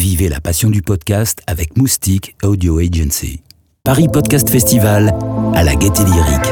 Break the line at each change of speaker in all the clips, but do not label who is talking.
Vivez la passion du podcast avec Moustique Audio Agency. Paris Podcast Festival à la Gaîté Lyrique.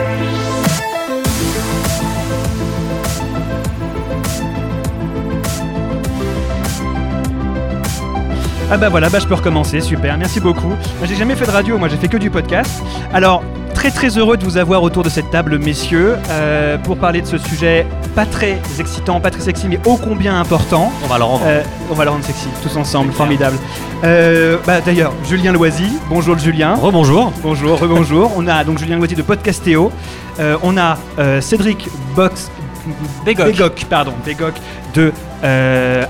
Ah bah voilà, bah je peux recommencer, super, merci beaucoup. J'ai jamais fait de radio, moi j'ai fait que du podcast. Alors très très heureux de vous avoir autour de cette table, messieurs, euh, pour parler de ce sujet pas très excitant, pas très sexy, mais ô combien important.
On va le rendre.
Euh, on va le rendre sexy, tous ensemble, formidable. Euh, bah d'ailleurs, Julien Loisy, bonjour Julien.
Rebonjour.
Bonjour, rebonjour. on a donc Julien Loisy de Podcastéo. On a Cédric Box.
Bégoc.
pardon, Bégoc de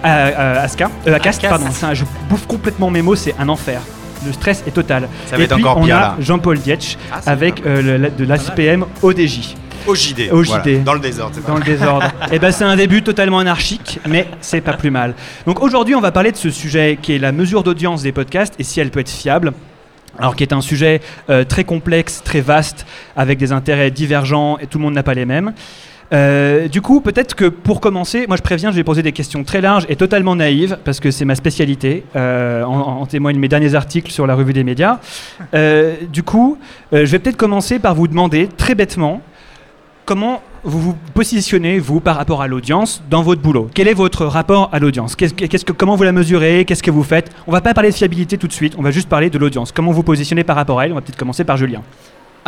Aska, Acast,
Acast.
pardon. Un- je bouffe complètement mes mots, c'est un enfer. Le stress est total.
Ça va
Et
être
puis
encore
on
pire,
a
là.
Jean-Paul Dietsch
Ah, c'est
avec euh, le- de l'ASPM ODJ.
Au JD.
Au
voilà,
JD.
dans le désordre. c'est pas
Dans le désordre. Et ben c'est un début totalement anarchique, mais c'est pas plus mal. Donc aujourd'hui, on va parler de ce sujet qui est la mesure d'audience des podcasts et si elle peut être fiable. Alors qui est un sujet euh, très complexe, très vaste, avec des intérêts divergents et tout le monde n'a pas les mêmes. Euh, du coup, peut-être que pour commencer, moi je préviens, je vais poser des questions très larges et totalement naïves parce que c'est ma spécialité. Euh, en, en témoignent mes derniers articles sur la revue des médias. Euh, du coup, je vais peut-être commencer par vous demander très bêtement comment vous vous positionnez, vous, par rapport à l'audience dans votre boulot? Quel est votre rapport à l'audience? Qu'est-ce que- Comment vous la mesurez? Qu'est-ce que vous faites? On va pas parler de fiabilité tout de suite, on va juste parler de l'audience. Comment vous positionnez par rapport à elle? On va peut-être commencer par Julien.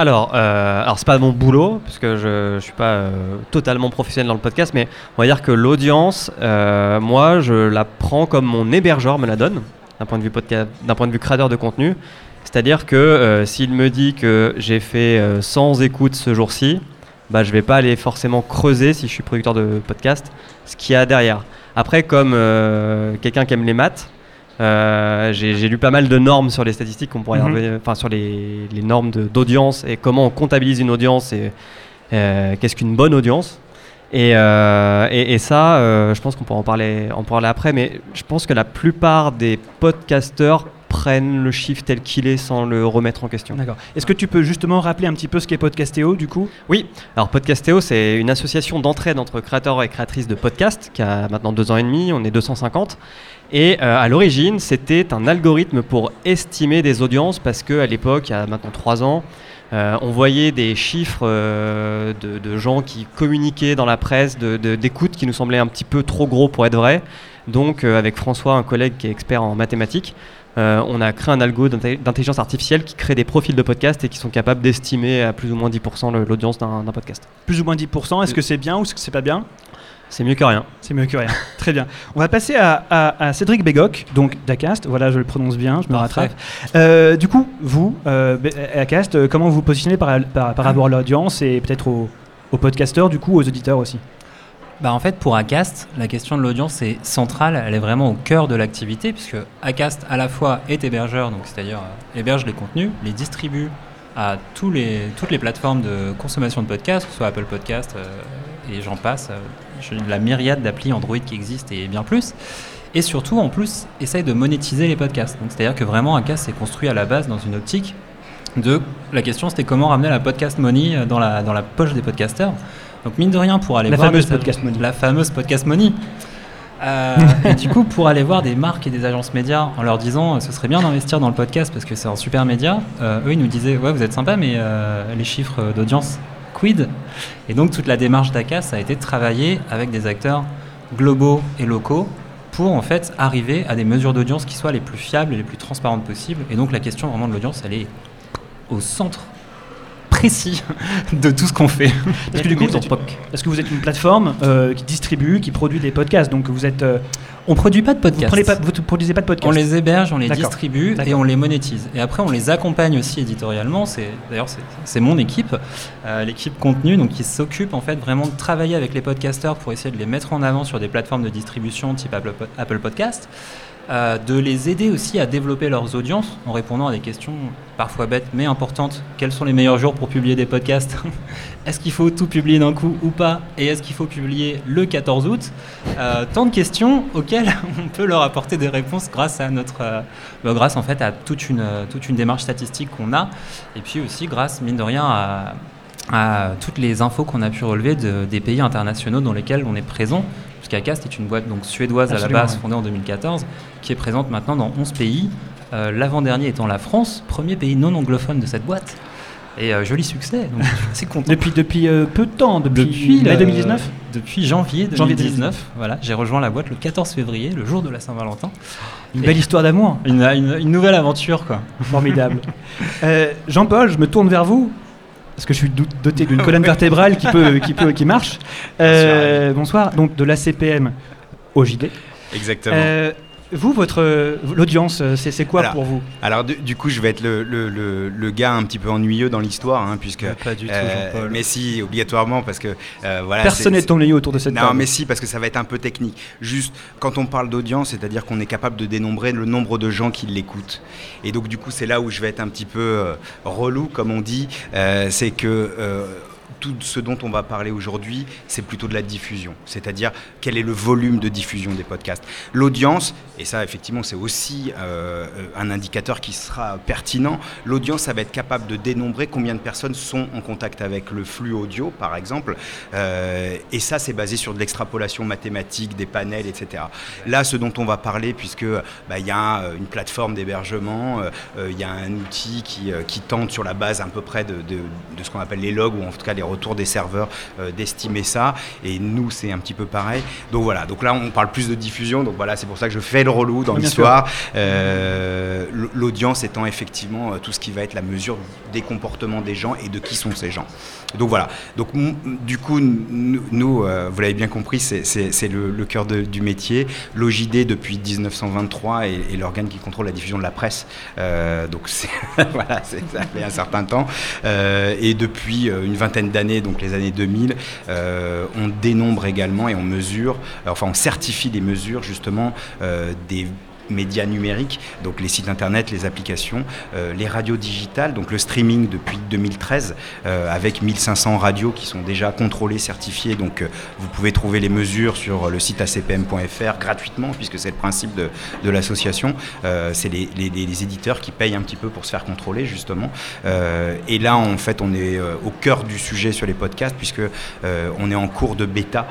Alors, euh, alors c'est pas mon boulot, puisque je, je suis pas euh, totalement professionnel dans le podcast, mais on va dire que l'audience, euh, moi, je la prends comme mon hébergeur me la donne, d'un point de vue podcast, d'un point de vue créateur de contenu. C'est-à-dire que euh, s'il me dit que j'ai fait euh, 100 écoutes ce jour-ci, bah, je vais pas aller forcément creuser si je suis producteur de podcast ce qu'il y a derrière. Après, comme quelqu'un qui aime les maths, euh, j'ai lu pas mal de normes sur les statistiques qu'on pourrait
Mhm.
enfin sur les, les normes d'audience et comment on comptabilise une audience et euh, qu'est-ce qu'une bonne audience. Et, euh, et, et ça, je pense qu'on pourra en parler, en parler après, mais je pense que la plupart des podcasteurs prennent le chiffre tel qu'il est sans le remettre en question.
D'accord. Est-ce que tu peux justement rappeler un petit peu ce qu'est Podcastéo du coup?
Oui, alors Podcastéo, c'est une association d'entraide entre créateurs et créatrices de podcasts qui a maintenant deux ans et demi, on est 250. Et euh, à l'origine, c'était un algorithme pour estimer des audiences parce qu'à l'époque, il y a maintenant trois ans, euh, on voyait des chiffres euh, de, de gens qui communiquaient dans la presse, de- de- d'écoutes qui nous semblaient un petit peu trop gros pour être vrais. Donc, avec François, un collègue qui est expert en mathématiques, on a créé un algo d'intelligence artificielle qui crée des profils de podcasts et qui sont capables d'estimer à plus ou moins 10% le- l'audience d'un podcast.
Plus ou moins 10%. Est-ce que c'est bien ou est-ce que c'est pas bien?
C'est mieux que rien.
C'est mieux que rien. Très bien. On va passer à, à- à Cédric Bégoc, donc d'Acast. Voilà, je le prononce bien, je me
Parfait.
rattrape. Euh, du coup, vous, euh, Acast, euh, comment vous vous positionnez par, par- par rapport à l'audience et peut-être aux, aux podcasteurs, du coup, aux auditeurs aussi?
Bah en fait, pour Acast, la question de l'audience est centrale, elle est vraiment au cœur de l'activité, puisque Acast, à la fois, est hébergeur, donc c'est-à-dire euh, héberge les contenus, les distribue à tous les, toutes les plateformes de consommation de podcasts, que ce soit Apple Podcast euh, et j'en passe, euh, la myriade d'applis Android qui existent et bien plus. Et surtout, en plus, essaye de monétiser les podcasts. C'est-à-dire que vraiment, Acast s'est construit à la base dans une optique de la question c'était comment ramener la podcast money euh, dans la, dans la poche des podcasteurs. Donc mine de rien pour aller
La
voir
fameuse podcast money.
La fameuse podcast money. Euh, et du coup, pour aller voir des marques et des agences médias en leur disant euh, ce serait bien d'investir dans le podcast parce que c'est un super média, euh, eux ils nous disaient ouais vous êtes sympa mais euh, les chiffres d'audience Et donc toute la démarche d'ACA ça a été de travailler avec des acteurs globaux et locaux pour en fait arriver à des mesures d'audience qui soient les plus fiables et les plus transparentes possibles. Et donc la question vraiment de l'audience elle est au centre précis de tout ce qu'on fait.
Parce que du coup, vous êtes, parce que vous êtes une plateforme euh, qui distribue, qui produit des podcasts. Donc vous êtes. euh,
On produit pas de
vous,
podcasts.
prenez pas, vous produisez pas de podcasts.
On les héberge, on les distribue et on les monétise. Et après, on les accompagne aussi éditorialement. C'est d'ailleurs c'est- c'est mon équipe, euh, l'équipe contenu, donc qui s'occupe en fait vraiment de travailler avec les podcasteurs pour essayer de les mettre en avant sur des plateformes de distribution type Apple, Apple Podcast. Euh, de les aider aussi à développer leurs audiences en répondant à des questions parfois bêtes mais importantes. Quels sont les meilleurs jours pour publier des podcasts Est-ce qu'il faut tout publier d'un coup ou pas Et est-ce qu'il faut publier le 14 août Euh, Tant de questions auxquelles on peut leur apporter des réponses grâce à notre, euh, bah, grâce en fait à toute une, toute une démarche statistique qu'on a, et puis aussi grâce mine de rien à, toutes les infos qu'on a pu relever de- des pays internationaux dans lesquels on est présent. Puisqu'Acast est une boîte donc suédoise
Absolument,
à la base, fondée en 2014, qui est présente maintenant dans 11 pays. Euh, L'avant-dernier étant la France, premier pays non anglophone de cette boîte. Et euh, joli succès, donc assez content.
Depuis, depuis euh, peu de temps, depuis, mai
le-
2019
Depuis janvier 2019,
Janvier 2019.
voilà, j'ai rejoint la boîte le 14 février, le jour de la Saint-Valentin.
Une belle histoire d'amour.
Une, une- une nouvelle aventure, quoi.
Formidable. Jean-Paul, je me tourne vers vous. Parce que je suis doté d'une colonne vertébrale qui, peut, qui, peut, qui marche. Euh, bonsoir. Donc de l'ACPM au JD.
Exactement.
Vous, votre l'audience, euh, c'est quoi
Alors,
pour vous?
Alors du, du coup, je vais être le, le- le- le gars un petit peu ennuyeux dans l'histoire, hein, puisque
Pas du tout,
euh,
Jean-Paul.
mais si, obligatoirement, parce que euh, voilà.
Personne n'est ennuyé autour de cette
Non,
table.
mais si, parce que ça va être un peu technique. Juste, quand on parle d'audience, c'est-à-dire qu'on est capable de dénombrer le nombre de gens qui l'écoutent. Et donc, du coup, c'est là où je vais être un petit peu euh, relou, comme on dit. C'est que. Tout ce dont on va parler aujourd'hui, c'est plutôt de la diffusion, c'est-à-dire quel est le volume de diffusion des podcasts? L'audience, et ça effectivement c'est aussi euh, un indicateur qui sera pertinent, l'audience ça va être capable de dénombrer combien de personnes sont en contact avec le flux audio par exemple, Euh, et ça c'est basé sur de l'extrapolation mathématique, des panels, etc. Là ce dont on va parler, puisque bah, il y a euh, une plateforme d'hébergement, il y a un outil qui, tente sur la base à peu près de, de- de ce qu'on appelle les logs, ou en tout cas les retours des serveurs, euh, d'estimer ça. Et nous, c'est un petit peu pareil. Donc voilà, donc là, on parle plus de diffusion. Donc voilà, c'est pour ça que je fais le relou dans l'histoire. Euh, L'audience étant effectivement euh, tout ce qui va être la mesure des comportements des gens et de qui sont ces gens. Donc voilà. Donc du coup, nous, vous l'avez bien compris, c'est- le, le cœur de- du métier. L'OJD depuis 1923 est, est l'organe qui contrôle la diffusion de la presse. Euh, donc voilà, c'est- ça fait un certain temps. Euh, et depuis une vingtaine d'années, donc les années 2000, euh, on dénombre également et on mesure, enfin on certifie les mesures justement euh, des médias numériques, donc les sites internet, les applications, euh, les radios digitales, donc le streaming depuis 2013, euh, avec 1500 radios qui sont déjà contrôlées, certifiées. Donc euh, vous pouvez trouver les mesures sur le site acpm.fr gratuitement, puisque c'est le principe de, de l'association. C'est les, les- éditeurs qui payent un petit peu pour se faire contrôler, justement. Et là, en fait, on est au cœur du sujet sur les podcasts, puisque on est en cours de bêta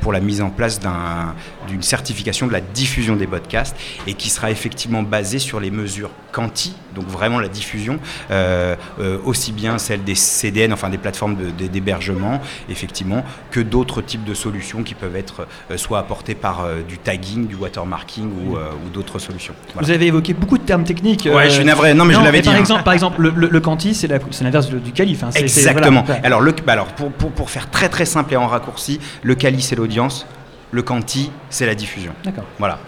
pour la mise en place d'un- d'une certification de la diffusion des podcasts qui sera effectivement basée sur les mesures quanti, donc vraiment la diffusion, euh, euh, aussi bien celle des CDN, enfin des plateformes de- de- d'hébergement, effectivement, que d'autres types de solutions qui peuvent être euh, soit apportées par du tagging, du watermarking ou, ou d'autres solutions. Voilà.
Vous avez évoqué beaucoup de termes techniques.
Ouais, je suis navré. Non, mais je l'avais
par
dit, hein.
Exemple, par exemple, le, le, le quanti, c'est l'inverse du calife. hein.
Exactement.
voilà.
Alors, le, bah alors pour, pour, pour faire très très simple et en raccourci, le quali c'est l'audience, le quanti c'est la diffusion.
D'accord.
Voilà.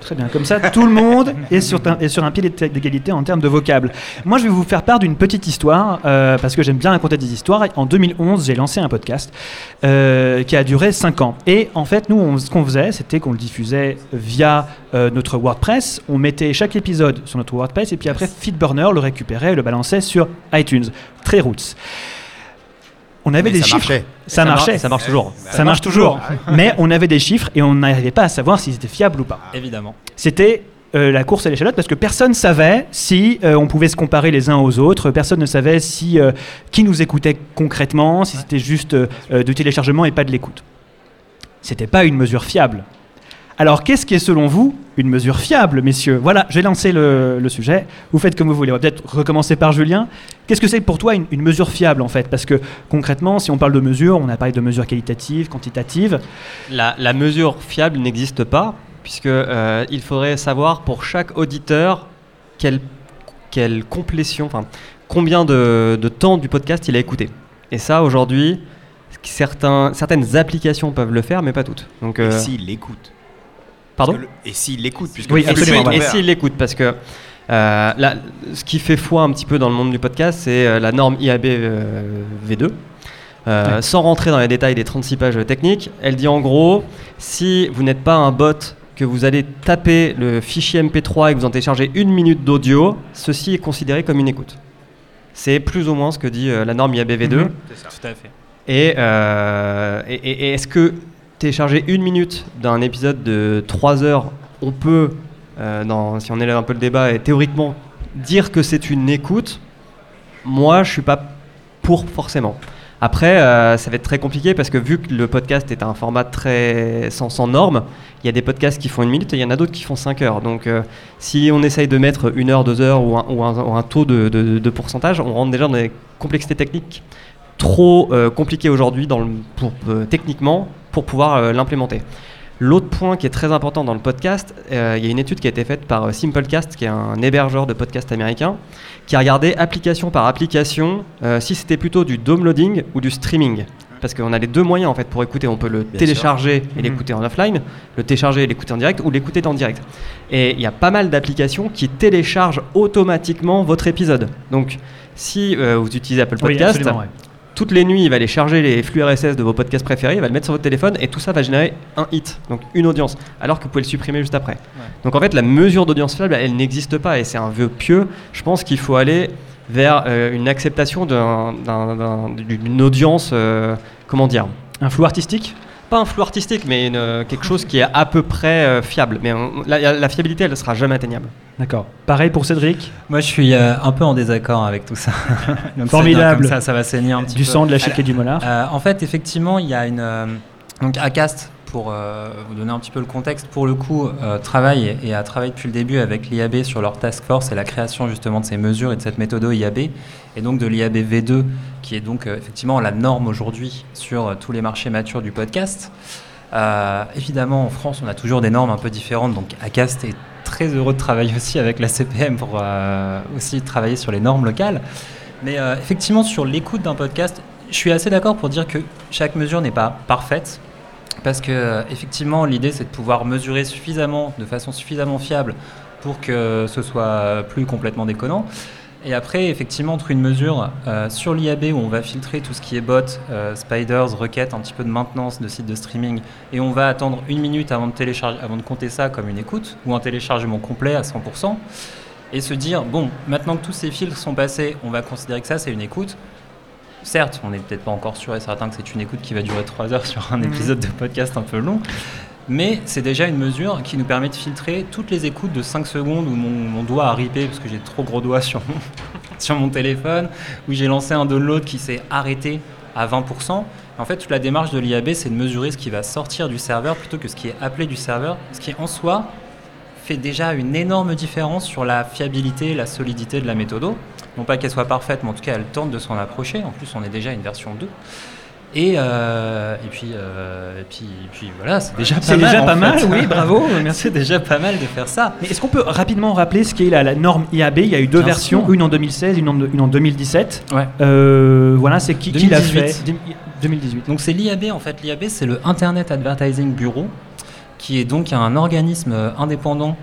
Très bien, comme ça, tout le monde est sur, un, pied d'é- d'égalité en termes de vocable. Moi, je vais vous faire part d'une petite histoire, euh, parce que j'aime bien raconter des histoires. En 2011, j'ai lancé un podcast euh, qui a duré 5 ans. Et en fait, nous, ce qu'on faisait, c'était qu'on le diffusait via euh, notre WordPress. On mettait chaque épisode sur notre WordPress, et puis après, Feedburner le récupérait et le balançait sur iTunes. Très roots. On avait
Mais
des
ça
chiffres.
marchait.
Ça
mar-
marchait.
Ça marche toujours.
Ça marche toujours. Mais on avait des chiffres et on n'arrivait pas à savoir s'ils étaient fiables ou pas
Évidemment.
c'était euh, la course à l'échalote parce que personne savait si euh, on pouvait se comparer les uns aux autres, personne ne savait si euh, qui nous écoutait concrètement, si c'était juste du téléchargement et pas de l'écoute. C'était pas une mesure fiable. Alors qu'est-ce qui est selon vous une mesure fiable, messieurs? Voilà, j'ai lancé le, le sujet. Vous faites comme vous voulez. On va peut-être recommencer par Julien. Qu'est-ce que c'est pour toi une, une mesure fiable en fait? Parce que concrètement, si on parle de mesures, on a parlé de mesures qualitatives, quantitatives.
La, la mesure fiable n'existe pas, puisque euh, il faudrait savoir pour chaque auditeur quelle, quelle complétion, enfin combien de, de temps du podcast il a écouté. Et ça, aujourd'hui, certains, certaines applications peuvent le faire, mais pas toutes. Donc,
Et
euh,
s'il l'écoute.
Pardon.
Le- Et s'il l'écoute, puisque
Oui, absolument,
Et s'il l'écoute, parce que euh, là, ce qui fait foi un petit peu dans le monde du podcast, c'est euh, la norme IAB euh, V2. Euh,
Ouais.
Sans rentrer dans les détails des 36 pages techniques, elle dit en gros, si vous n'êtes pas un bot, que vous allez taper le fichier MP3 et que vous en téléchargez une minute d'audio, ceci est considéré comme une écoute. C'est plus ou moins ce que dit euh, la norme IAB V2.
Mhm.
Tout à fait.
Et, euh, et- et- et est-ce que télécharger une minute d'un épisode de 3 heures, on peut, euh, si on élève un peu le débat, et théoriquement dire que c'est une écoute Moi, je suis pas pour forcément. Après, euh, ça va être très compliqué parce que vu que le podcast est un format très sans, sans normes, il y a des podcasts qui font une minute et il y en a d'autres qui font 5 heures. Donc euh, si on essaye de mettre une heure, deux heures ou un, taux de, pourcentage, on rentre déjà dans des complexités techniques trop compliquées aujourd'hui pour, techniquement pour pouvoir euh, l'implémenter. L'autre point qui est très important dans le podcast, euh, il y a une étude qui a été faite par euh, Simplecast, qui est un hébergeur de podcast américain, qui a regardé application par application euh, si c'était plutôt du downloading ou du streaming. Parce qu'on a les deux moyens en fait pour écouter. On peut le
Bien
télécharger et
Mhm.
l'écouter en offline, le télécharger et l'écouter en direct ou l'écouter en direct. Et il y a pas mal d'applications qui téléchargent automatiquement votre épisode. Donc si euh, vous utilisez Apple Podcast. Toutes les nuits, il va aller charger les flux RSS de vos podcasts préférés, il va le mettre sur votre téléphone et tout ça va générer un hit, donc une audience, alors que vous pouvez le supprimer juste après. Donc en fait, la mesure d'audience fiable, elle n'existe pas et c'est un vœu pieux. Je pense qu'il faut aller vers euh, une acceptation d'un- d'un- d'un- d'une audience, euh, comment dire?
Un flou artistique?
Pas un flou artistique, mais une, euh, quelque chose qui est à peu près euh, fiable. Mais on- la, la fiabilité, elle ne sera jamais atteignable.
D'accord. Pareil pour Cédric?
Moi, je suis euh, un peu en désaccord avec tout ça. Donc,
Formidable.
c'est bien, Comme ça, ça va saigner un petit
Du
peu.
sang, de la chic et du molar.
Euh, en fait, effectivement, il y a une. euh, donc, Acast, pour euh, vous donner un petit peu le contexte, pour le coup, euh, travaille et a travaillé depuis le début avec l'IAB sur leur task force et la création justement de ces mesures et de cette méthode IAB, et donc de l'IAB V2, qui est donc euh, effectivement la norme aujourd'hui sur tous les marchés matures du podcast. Évidemment, en France, on a toujours des normes un peu différentes, donc Acast est très heureux de travailler aussi avec la CPM pour aussi travailler sur les normes locales. Mais effectivement, sur l'écoute d'un podcast, je suis assez d'accord pour dire que chaque mesure n'est pas parfaite. Parce que, euh, effectivement, l'idée, c'est de pouvoir mesurer suffisamment, de façon suffisamment fiable, pour que ce soit plus complètement déconnant. Et après, effectivement, entre une mesure euh, sur l'IAB où on va filtrer tout ce qui est bot, euh, spiders, requêtes, un petit peu de maintenance de sites de streaming, et on va attendre une minute avant de, télécharger, avant de compter ça comme une écoute, ou un téléchargement complet à 100%, et se dire, bon, maintenant que tous ces filtres sont passés, on va considérer que ça, c'est une écoute. Certes, on n'est peut-être pas encore sûr et certain que c'est une écoute qui va durer 3 heures sur un épisode de podcast un peu long, mais c'est déjà une mesure qui nous permet de filtrer toutes les écoutes de 5 secondes où mon, mon doigt a ripé parce que j'ai trop gros doigts sur mon, sur mon téléphone, où j'ai lancé un download qui s'est arrêté à 20%. En fait, toute la démarche de l'IAB, c'est de mesurer ce qui va sortir du serveur plutôt que ce qui est appelé du serveur, ce qui en soi fait déjà une énorme différence sur la fiabilité, la solidité de la méthode. Non pas qu'elle soit parfaite, mais en tout cas, elle tente de s'en approcher. En plus, on est déjà à une version 2. Et, euh, et, puis, euh, et, puis, et puis voilà, c'est déjà pas
C'est
mal.
déjà pas mal, oui, bravo, merci.
C'est déjà pas mal de faire ça.
Mais est-ce qu'on peut rapidement rappeler ce qu'est la, la norme IAB Il y a eu deux
Bien
versions,
sûr.
une en 2016, une en, une en 2017.
Ouais.
Euh, voilà, c'est qui, qui l'a
2018.
fait? 2018.
Donc c'est l'IAB en fait. L'IAB c'est le Internet Advertising Bureau, qui est donc un organisme indépendant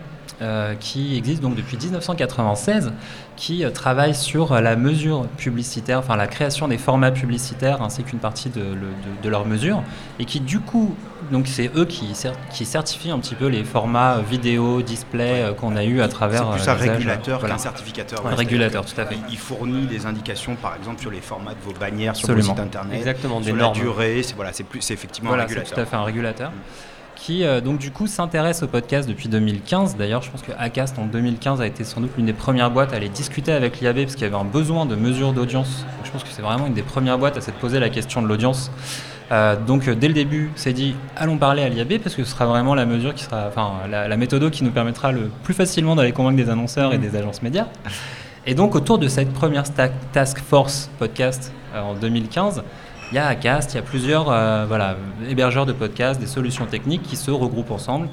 qui existe donc depuis 1996, qui euh, travaille sur euh, la mesure publicitaire, enfin la création des formats publicitaires ainsi qu'une partie de, de- de leurs mesures, et qui du coup, donc c'est eux qui, qui certifient un petit peu les formats euh, vidéo, display qu'on a eu à travers.
C'est plus un régulateur
voilà.
qu'un certificateur.
Un régulateur, tout à fait.
Il fournit des indications, par exemple, sur les formats de vos bannières sur
Absolument.
vos sites internet,
Exactement, des
sur
normes.
la durée. C'est voilà, c'est plus, c'est effectivement
Voilà,
un
c'est
régulateur.
tout à fait un régulateur. Qui euh, donc du coup s'intéresse au podcast depuis 2015. D'ailleurs, je pense que Acast en 2015 a été sans doute l'une des premières boîtes à aller discuter avec l'IAB parce qu'il y avait un besoin de mesure d'audience. Je pense que c'est vraiment une des premières boîtes à s'être posé la question de l'audience. Euh, donc euh, dès le début, c'est dit allons parler à l'IAB parce que ce sera vraiment la mesure qui sera, enfin la, la méthode qui nous permettra le plus facilement d'aller convaincre des annonceurs et des agences médias. Et donc autour de cette première task force podcast euh, en 2015, il y a Acast, il y a plusieurs euh, voilà, hébergeurs de podcasts, des solutions techniques qui se regroupent ensemble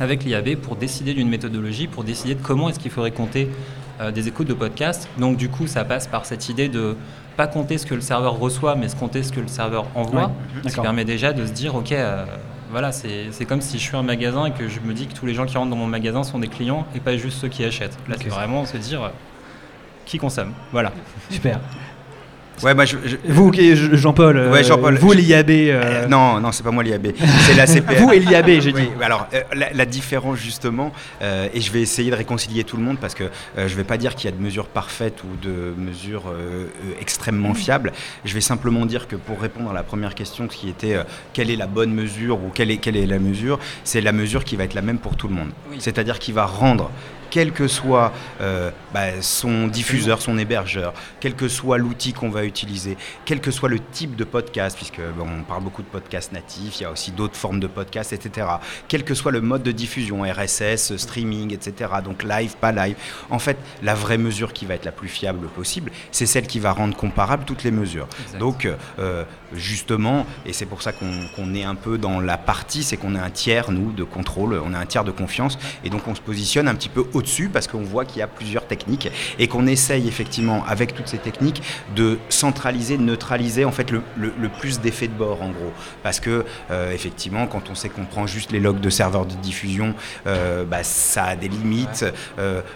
avec l'IAB pour décider d'une méthodologie, pour décider de comment est-ce qu'il faudrait compter euh, des écoutes de podcasts. Donc du coup, ça passe par cette idée de pas compter ce que le serveur reçoit, mais se compter ce que le serveur envoie,
Ouais,
ce qui permet déjà de se dire, ok, euh, voilà, c'est comme si je suis un magasin et que je me dis que tous les gens qui rentrent dans mon magasin sont des clients et pas juste ceux qui achètent. Là, c'est vraiment se dire qui consomme. Voilà.
Super.
Ouais, je, je-
Vous, Jean-Paul, euh,
Ouais, Jean-Paul,
vous
je-
l'IAB.
Euh,
euh,
non, non, c'est pas moi l'IAB, c'est la CPR.
Vous et l'IAB, j'ai dit.
Oui, alors euh, la, la différence justement, euh, et je vais essayer de réconcilier tout le monde parce que euh, je vais pas dire qu'il y a de mesures parfaites ou de mesures extrêmement fiables. Je vais simplement dire que pour répondre à la première question qui était euh, quelle est la bonne mesure ou quelle est, quelle est la mesure, c'est la mesure qui va être la même pour tout le monde.
Oui.
C'est-à-dire qui va rendre quel que soit euh, bah, son diffuseur, son hébergeur, quel que soit l'outil qu'on va utiliser, quel que soit le type de podcast, puisque on parle beaucoup de podcasts natifs, il y a aussi d'autres formes de podcasts, etc. Quel que soit le mode de diffusion, RSS, streaming, etc. Donc live, pas live. En fait, la vraie mesure qui va être la plus fiable possible, c'est celle qui va rendre comparable toutes les mesures. Donc, euh, justement, et c'est pour ça qu'on est un peu dans la partie, c'est qu'on a un tiers, nous, de contrôle, on a un tiers de confiance, et donc on se positionne un petit peu au-dessus parce qu'on voit qu'il y a plusieurs techniques et qu'on essaye effectivement, avec toutes ces techniques, de centraliser, de neutraliser en fait le, plus d'effets de bord en gros. Parce que euh, effectivement, quand on sait qu'on prend juste les logs de serveurs de diffusion, euh, bah, ça a des limites.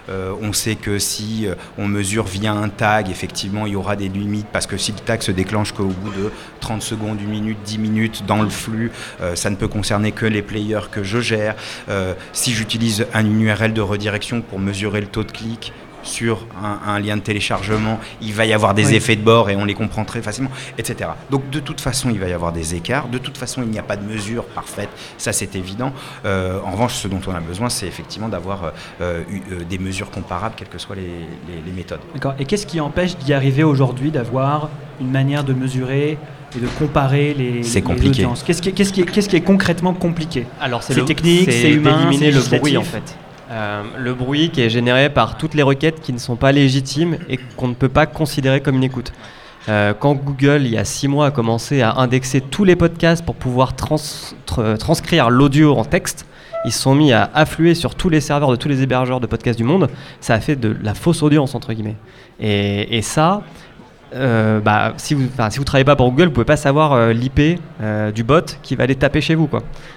on sait que si on mesure via un tag, effectivement, il y aura des limites parce que si le tag se déclenche qu'au bout de 30 secondes, 1 minute, 10 minutes dans le flux, euh, ça ne peut concerner que les players que je gère. Euh, si j'utilise un URL de redirection pour mesurer le taux de clic, sur un, lien de téléchargement, il va y avoir des effets de bord et on les comprend très facilement, etc. Donc de toute façon, il va y avoir des écarts. De toute façon, il n'y a pas de mesure parfaite, ça c'est évident. Euh, en revanche, ce dont on a besoin, c'est effectivement d'avoir euh, euh, des mesures comparables, quelles que soient les, méthodes.
D'accord. Et qu'est-ce qui empêche d'y arriver aujourd'hui, d'avoir une manière de mesurer et de comparer les,
c'est compliqué.
Qu'est-ce qui, qui, qui, est concrètement compliqué?
Alors c'est technique, c'est humain, d'éliminer le bruit en fait. Euh, le bruit qui est généré par toutes les requêtes qui ne sont pas légitimes et qu'on ne peut pas considérer comme une écoute. Euh, quand Google, il y a six mois, a commencé à indexer tous les podcasts pour pouvoir transcrire l'audio en texte, ils se sont mis à affluer sur tous les serveurs de tous les hébergeurs de podcasts du monde. Ça a fait de la fausse audience, entre guillemets. Et, et ça, euh, bah, si vous ne travaillez pas pour Google, vous pouvez pas savoir euh, l'IP euh, du bot qui va aller taper chez vous.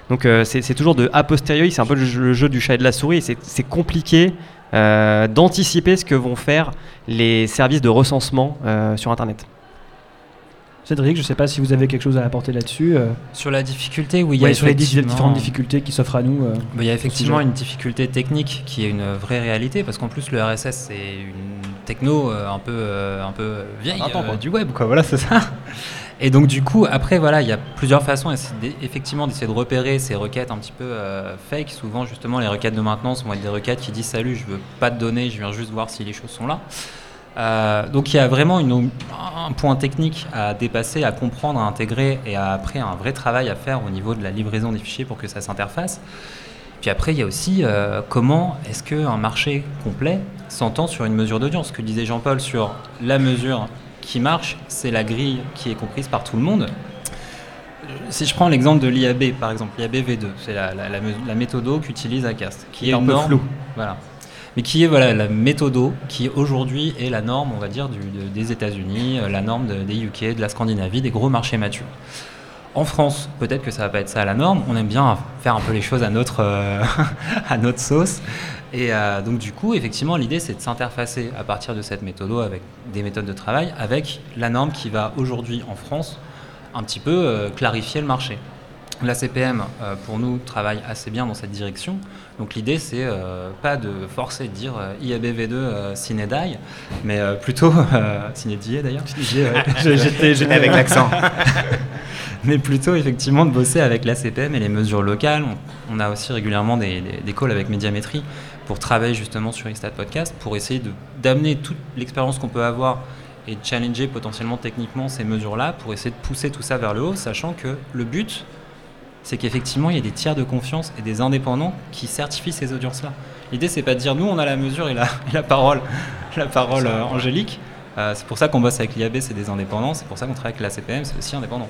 Donc c'est toujours de a posteriori, c'est un peu le jeu, du chat et de la souris. C'est compliqué d'anticiper ce que vont faire les services de recensement sur Internet.
Cédric, je ne sais pas si vous avez quelque chose à apporter là-dessus.
Sur la difficulté, oui. Il y a
sur les différentes difficultés qui s'offrent à nous.
Bah, il y a effectivement une difficulté technique qui est une vraie réalité, parce qu'en plus le RSS c'est une techno euh, un peu euh, un peu vieille euh, du web quoi voilà c'est ça et donc du coup après voilà il y a plusieurs façons effectivement d'essayer de repérer ces requêtes un petit peu fake souvent justement les requêtes de maintenance vont être des requêtes qui disent salut je veux pas de données je viens juste voir si les choses sont là donc il y a vraiment une, un point technique à dépasser, à comprendre, à intégrer et à, après un vrai travail à faire au niveau de la livraison des fichiers pour que ça s'interface. Puis après, il y a aussi euh, comment est-ce qu'un marché complet s'entend sur une mesure d'audience? Ce que disait Jean-Paul sur la mesure qui marche, c'est la grille qui est comprise par tout le monde. Si je prends l'exemple de l'IAB, par exemple, l'IAB V2, c'est la, la, la, méthodo qu'utilise Acast, qui est,
un peu flou.
Voilà. Mais qui est voilà, la méthodo qui aujourd'hui est la norme, on va dire, des États-Unis, euh, la norme des UK, de la Scandinavie, des gros marchés matures. En France, peut-être que ça va pas être ça la norme. On aime bien faire un peu les choses à notre, euh, à notre sauce. Et euh, donc du coup, effectivement, l'idée c'est de s'interfacer à partir de cette méthode avec des méthodes de travail, avec la norme qui va aujourd'hui en France un petit peu clarifier le marché. La CPM, pour nous, travaille assez bien dans cette direction. Donc l'idée, c'est pas de forcer de dire IABV2 sine die, mais plutôt sine die d'ailleurs.
J'étais avec l'accent.
mais plutôt effectivement de bosser avec l'ACPM et les mesures locales. On, a aussi régulièrement des, des, calls avec Médiamétrie pour travailler justement sur Xstat Podcast, pour essayer d'amener toute l'expérience qu'on peut avoir et de challenger potentiellement techniquement ces mesures-là, pour essayer de pousser tout ça vers le haut, sachant que le but, c'est qu'effectivement, il y ait des tiers de confiance et des indépendants qui certifient ces audiences-là. L'idée, c'est pas de dire nous, on a la mesure et la, la parole, la parole euh, angélique. Euh, c'est pour ça qu'on bosse avec l'IAB, c'est des indépendants. C'est pour ça qu'on travaille avec la CPM, c'est aussi indépendant.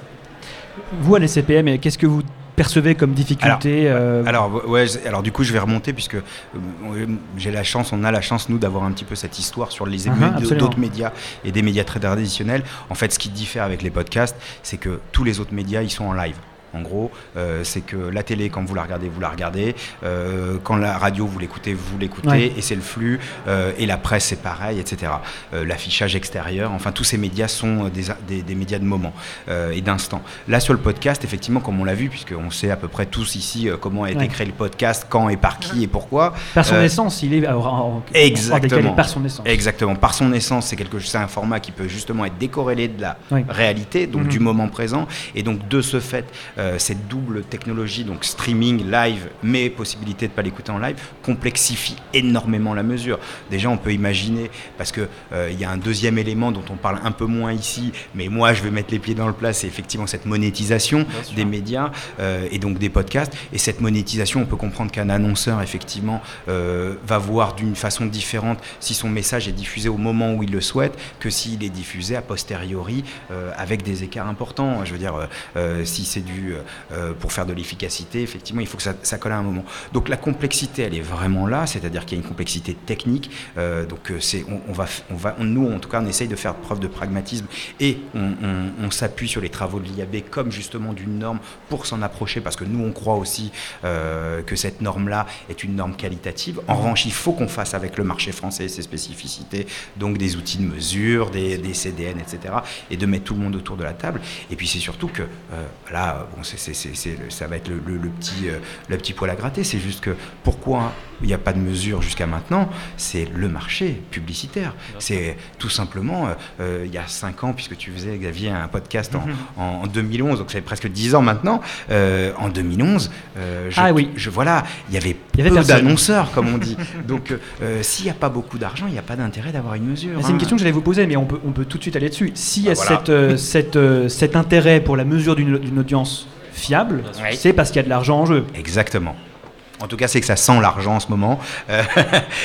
Vous, à l'SCPM, qu'est-ce que vous percevez comme difficulté
alors, euh ouais, alors du coup, je vais remonter puisque euh, j'ai la chance, on a la chance nous d'avoir un petit peu cette histoire sur les uh d'autres médias et des médias très traditionnels. En fait, ce qui diffère avec les podcasts, c'est que tous les autres médias, ils sont en live. En gros, euh, c'est que la télé, quand vous la regardez, vous la regardez. Euh, quand la radio, vous l'écoutez, vous l'écoutez. Et c'est le flux. Euh, et la presse, c'est pareil, etc. L'affichage extérieur. Enfin, tous ces médias sont des, médias de moment et d'instant. Là, sur le podcast, effectivement, comme on l'a vu, puisqu'on sait à peu près tous ici comment a été créé le podcast, quand et par qui et pourquoi.
Par son essence, il est en,
exactement.
par son essence.
Exactement. Par son essence, c'est quelque c'est un format qui peut justement être décorrélé de la réalité, donc mmh. du moment présent. Et donc, de ce fait, cette double technologie, donc streaming, live, mais possibilité de ne pas l'écouter en live, complexifie énormément la mesure. Déjà, on peut imaginer, parce qu'il euh, il y a un deuxième élément dont on parle un peu moins ici, mais moi je vais mettre les pieds dans le plat, c'est effectivement cette monétisation des médias euh, et donc des podcasts. Et cette monétisation, on peut comprendre qu'un annonceur, effectivement, va voir d'une façon différente si son message est diffusé au moment où il le souhaite que s'il est diffusé a posteriori avec des écarts importants. Je veux dire, si c'est dû pour faire de l'efficacité, effectivement, il faut que ça, colle à un moment. Donc la complexité, elle est vraiment là, c'est-à-dire qu'il y a une complexité technique. Euh, donc c'est, on, va, on va, nous, en tout cas, on essaye de faire preuve de pragmatisme et on, s'appuie sur les travaux de l'IAB comme justement d'une norme pour s'en approcher, parce que nous, on croit aussi euh, que cette norme-là est une norme qualitative. En revanche, il faut qu'on fasse avec le marché français ses spécificités, donc des outils de mesure, des, des CDN, etc., et de mettre tout le monde autour de la table. Et puis c'est surtout que euh, là, ça va être le, petit, euh, le petit poil à gratter. C'est juste que pourquoi il n'y a pas de mesure jusqu'à maintenant, c'est le marché publicitaire. C'est tout simplement, euh, euh, il y a 5 ans, puisque tu faisais, Xavier, un podcast en, 2011, mhm. donc c'est presque 10 ans maintenant, en 2011, je,
ah, oui.
je, voilà, il y avait, il y avait peu d'annonceurs, comme on dit. donc s'il n'y a pas beaucoup d'argent, il n'y a pas d'intérêt d'avoir une mesure.
C'est une hein. question que j'allais vous poser, mais on peut, on peut tout de suite aller dessus. S'il y a bah, cette, cette, cet intérêt pour la mesure d'une audience fiable, c'est parce qu'il y a de l'argent en jeu.
Exactement. En tout cas, c'est que ça sent l'argent en ce moment. Euh,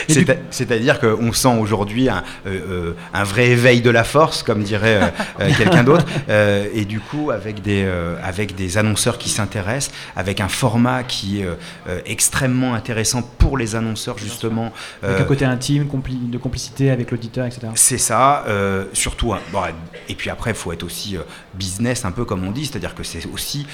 c'est-à-dire qu'on sent aujourd'hui un, euh, euh, un, vrai éveil de la force, comme dirait quelqu'un d'autre, et du coup avec des, avec des annonceurs qui s'intéressent, avec un format qui est extrêmement intéressant pour les annonceurs justement.
Avec un côté intime, de complicité avec l'auditeur, etc.
C'est ça, surtout. Bon, et puis après, il faut être aussi business un peu comme on dit, c'est-à-dire que c'est aussi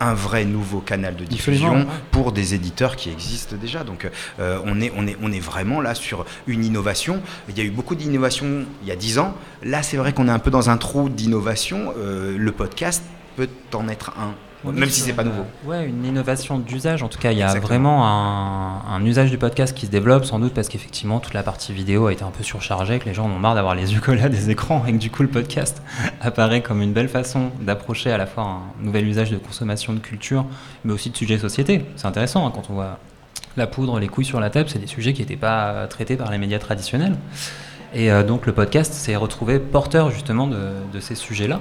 un vrai nouveau canal de diffusion pour des éditeurs qui existent déjà. Donc euh, on, est, on, est, on est vraiment là sur une innovation. Il y a eu beaucoup d'innovations il y a dix ans. Là, c'est vrai qu'on est un peu dans un trou d'innovation. Euh, le podcast peut en être un. Même si c'est pas nouveau.
ouais, une innovation d'usage. En tout cas, il y a vraiment un, usage du podcast qui se développe, sans doute parce qu'effectivement, toute la partie vidéo a été un peu surchargée, que les gens ont marre d'avoir les yeux collés à des écrans et que du coup, le podcast apparaît comme une belle façon d'approcher à la fois un nouvel usage de consommation de culture, mais aussi de sujets de société. C'est intéressant hein, quand on voit la poudre, les couilles sur la table, c'est des sujets qui n'étaient pas traités par les médias traditionnels. Et euh, donc, le podcast s'est retrouvé porteur justement de ces sujets-là.